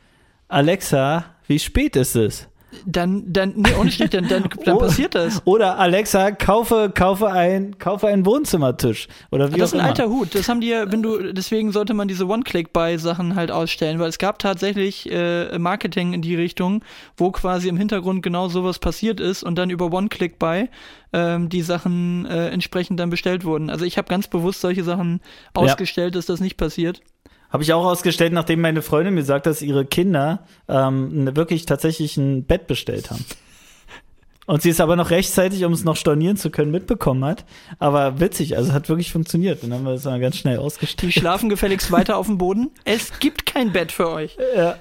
Alexa, wie spät ist es? Dann, dann, nee, ohne Schnitt, dann, dann, dann Oh. passiert das. Oder Alexa, kaufe, kaufe ein, kaufe einen Wohnzimmertisch. Oder wie Das ist ein immer. alter Hut. Das haben die ja, wenn du, deswegen sollte man diese One-Click-Buy-Sachen halt ausstellen, weil es gab tatsächlich äh, Marketing in die Richtung, wo quasi im Hintergrund genau sowas passiert ist und dann über One-Click-Buy ähm, die Sachen äh, entsprechend dann bestellt wurden. Also ich habe ganz bewusst solche Sachen ausgestellt, dass das nicht passiert. Habe ich auch ausgestellt, nachdem meine Freundin mir sagt, dass ihre Kinder ähm, ne- wirklich tatsächlich ein Bett bestellt haben. Und sie es aber noch rechtzeitig, um es noch stornieren zu können, mitbekommen hat. Aber witzig, also hat wirklich funktioniert. Dann haben wir es mal ganz schnell Die ausgestellt. schlafen gefälligst weiter auf dem Boden. Es gibt kein Bett für euch. Ja,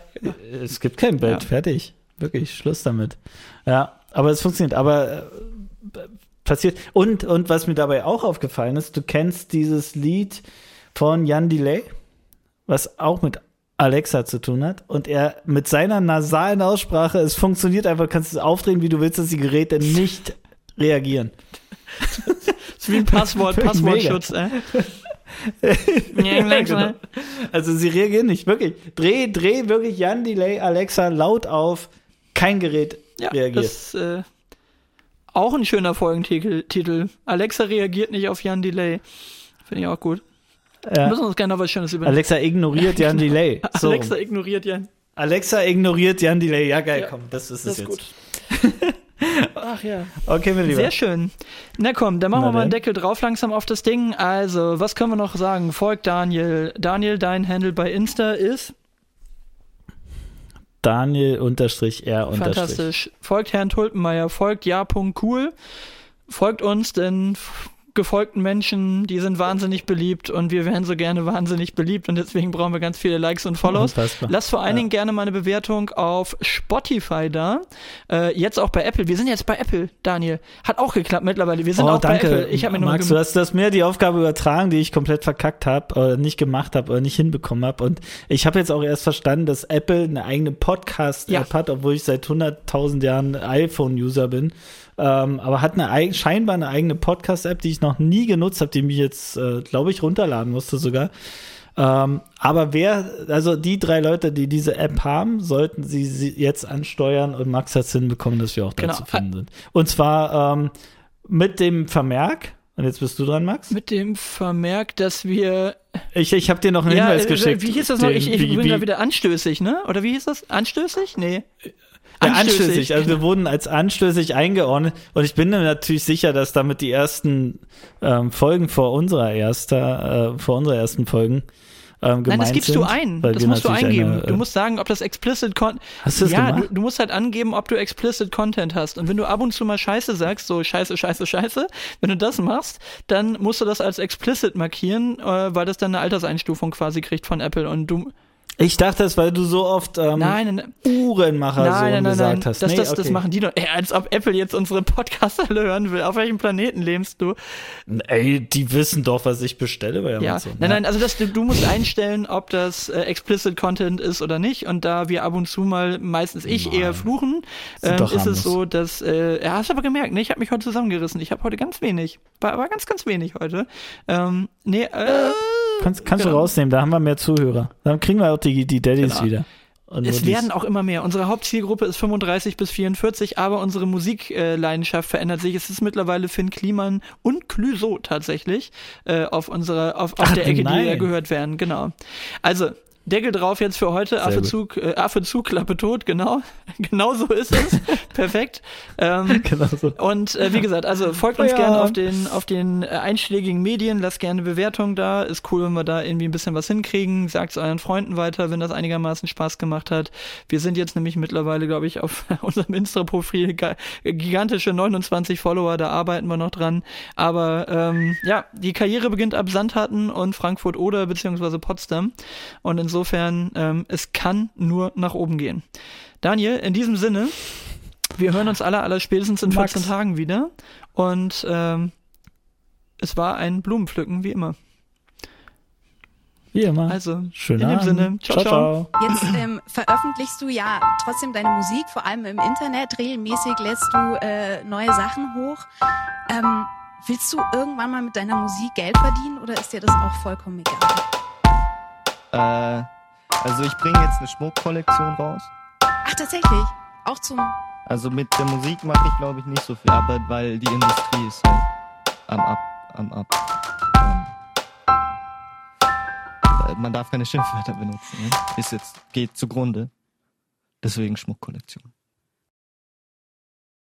es gibt kein Bett, Ja. fertig. Wirklich, Schluss damit. Ja, aber es funktioniert. Aber äh, passiert. Und, und was mir dabei auch aufgefallen ist, du kennst dieses Lied von Jan Delay, was auch mit Alexa zu tun hat. Und er mit seiner nasalen Aussprache, es funktioniert einfach, kannst es aufdrehen, wie du willst, dass die Geräte nicht reagieren. Das ist wie ein Passwort. Passwortschutz, äh. Ja, genau. Also sie reagieren nicht, wirklich. Dreh, dreh wirklich Jan Delay Alexa laut auf, kein Gerät Ja, reagiert. das äh, auch ein schöner Folgentitel. Titel. Alexa reagiert nicht auf Jan Delay. Finde ich auch gut. Wir Ja. müssen uns gerne noch was Schönes überlegen. Alexa ignoriert Jan Delay. So. Alexa ignoriert Jan. Alexa ignoriert Jan Delay. Ja, geil, Ja, komm, das ist Das es ist jetzt. gut. Ach ja. Okay, mein Lieber. Sehr schön. Na komm, dann machen Na wir mal einen. Deckel drauf langsam auf das Ding. Also, was können wir noch sagen? Folgt Daniel. Daniel, dein Handle bei Insta ist Daniel unterstrich R unterstrich. Fantastisch. Folgt Herrn Tulpenmeier, folgt ja.cool. Folgt uns, denn gefolgten Menschen, die sind wahnsinnig beliebt und wir wären so gerne wahnsinnig beliebt und deswegen brauchen wir ganz viele Likes und Follows. Unfassbar. Lasst vor allen Ja. Dingen gerne mal eine Bewertung auf Spotify da. Äh, jetzt auch bei Apple. Wir sind jetzt bei Apple, Daniel. Hat auch geklappt mittlerweile. Wir sind Oh, auch danke. bei Apple. Ich habe mir nur Max, gem- du hast, du hast mir die Aufgabe übertragen, die ich komplett verkackt habe, oder nicht gemacht habe, oder nicht hinbekommen habe. Und ich habe jetzt auch erst verstanden, dass Apple eine eigene Podcast-App Ja. hat, obwohl ich seit 100.000 Jahren iPhone-User bin. Ähm, aber hat eine scheinbar eine eigene Podcast-App, die ich noch nie genutzt habe, die mich jetzt, äh, glaube ich, runterladen musste sogar. Ähm, aber wer, also die drei Leute, die diese App haben, sollten sie, sie jetzt ansteuern und Max hat es hinbekommen, dass wir auch da Genau. zu finden sind. Und zwar ähm, mit dem Vermerk, und jetzt bist du dran, Max. mit dem Vermerk, dass wir Ich, ich habe dir noch einen ja, Hinweis äh, geschickt. Wie hieß das noch? den- Ich, ich wie, bin da wieder anstößig, ne? Oder wie hieß das? Anstößig? Nee. Ja, anstößig. Also wir wurden als anstößig eingeordnet und ich bin mir natürlich sicher, dass damit die ersten ähm, Folgen vor unserer erster, äh, vor unserer ersten Folgen ähm, Nein, das gibst sind, du ein. Das musst du eingeben. Eine, äh, du musst sagen, ob das explicit Content. Hast du das ja, gemacht? du, du musst halt angeben, ob du explicit Content hast. Und wenn du ab und zu mal Scheiße sagst, so Scheiße, Scheiße, Scheiße, wenn du das machst, dann musst du das als explicit markieren, äh, weil das dann eine Alterseinstufung quasi kriegt von Apple. Und du. Ich dachte das, weil du so oft ähm, Nein, nein, Uhrenmacher nein, so nein, nein, gesagt nein. hast. Das, Nee, das, das okay. machen die doch. Ey, als ob Apple jetzt unsere Podcasts alle hören will. Auf welchem Planeten lebst du? Ey, die wissen doch, was ich bestelle bei Ja, Amazon. nein, nein, also das, du, musst einstellen, ob das äh, explicit Content ist oder nicht. Und da wir ab und zu mal, meistens ich Nein. eher fluchen, ähm, ist harmlos. es so, dass, äh, ja, hast du aber gemerkt, ne? Ich habe mich heute zusammengerissen. Ich habe heute ganz wenig. War, war ganz, ganz wenig heute. Ähm, nee, äh, Kannst, kannst du genau. rausnehmen, da haben wir mehr Zuhörer. Dann kriegen wir auch die, die Daddies Genau. wieder. Und Es werden auch immer mehr. Unsere Hauptzielgruppe ist 35 bis 44, aber unsere Musikleidenschaft verändert sich. Es ist mittlerweile Finn Kliman und Clüso tatsächlich äh, auf unserer, auf, auf Ach, der Ecke, nein. die gehört werden. Genau. Also Deckel drauf jetzt für heute. Affe gut. zu, äh, Affe zu, Klappe tot. Genau. genau so ist es. Perfekt. Ähm, Genau so. und äh, wie gesagt, also folgt uns Ja. gerne auf den auf den äh, einschlägigen Medien, lasst gerne Bewertungen da. Ist cool, wenn wir da irgendwie ein bisschen was hinkriegen. Sagt es euren Freunden weiter, wenn das einigermaßen Spaß gemacht hat. Wir sind jetzt nämlich mittlerweile, glaube ich, auf unserem Insta-Profil ga- gigantische 29 Follower, da arbeiten wir noch dran. Aber ähm, ja, die Karriere beginnt ab Sandhatten und Frankfurt oder beziehungsweise Potsdam. Und insofern, ähm, es kann nur nach oben gehen. Daniel, in diesem Sinne, wir hören uns alle, aller spätestens in Max. 14 Tagen wieder. Und ähm, es war ein Blumenpflücken, wie immer. Wie immer. Also, Schönen in dem Abend. Sinne, ciao, ciao. Jetzt ähm, veröffentlichst du ja trotzdem deine Musik, vor allem im Internet. Regelmäßig lädst du äh, neue Sachen hoch. Ähm, willst du irgendwann mal mit deiner Musik Geld verdienen oder ist dir das auch vollkommen egal? Äh, also ich bringe jetzt eine Schmuckkollektion raus. Ach, tatsächlich? Auch zum. Also mit der Musik mache ich glaube ich nicht so viel Arbeit, weil die Industrie ist halt am Ab, am Ab. Ähm, äh, man darf keine Schimpfwörter benutzen. Ne? Ist jetzt, geht zugrunde. Deswegen Schmuckkollektion.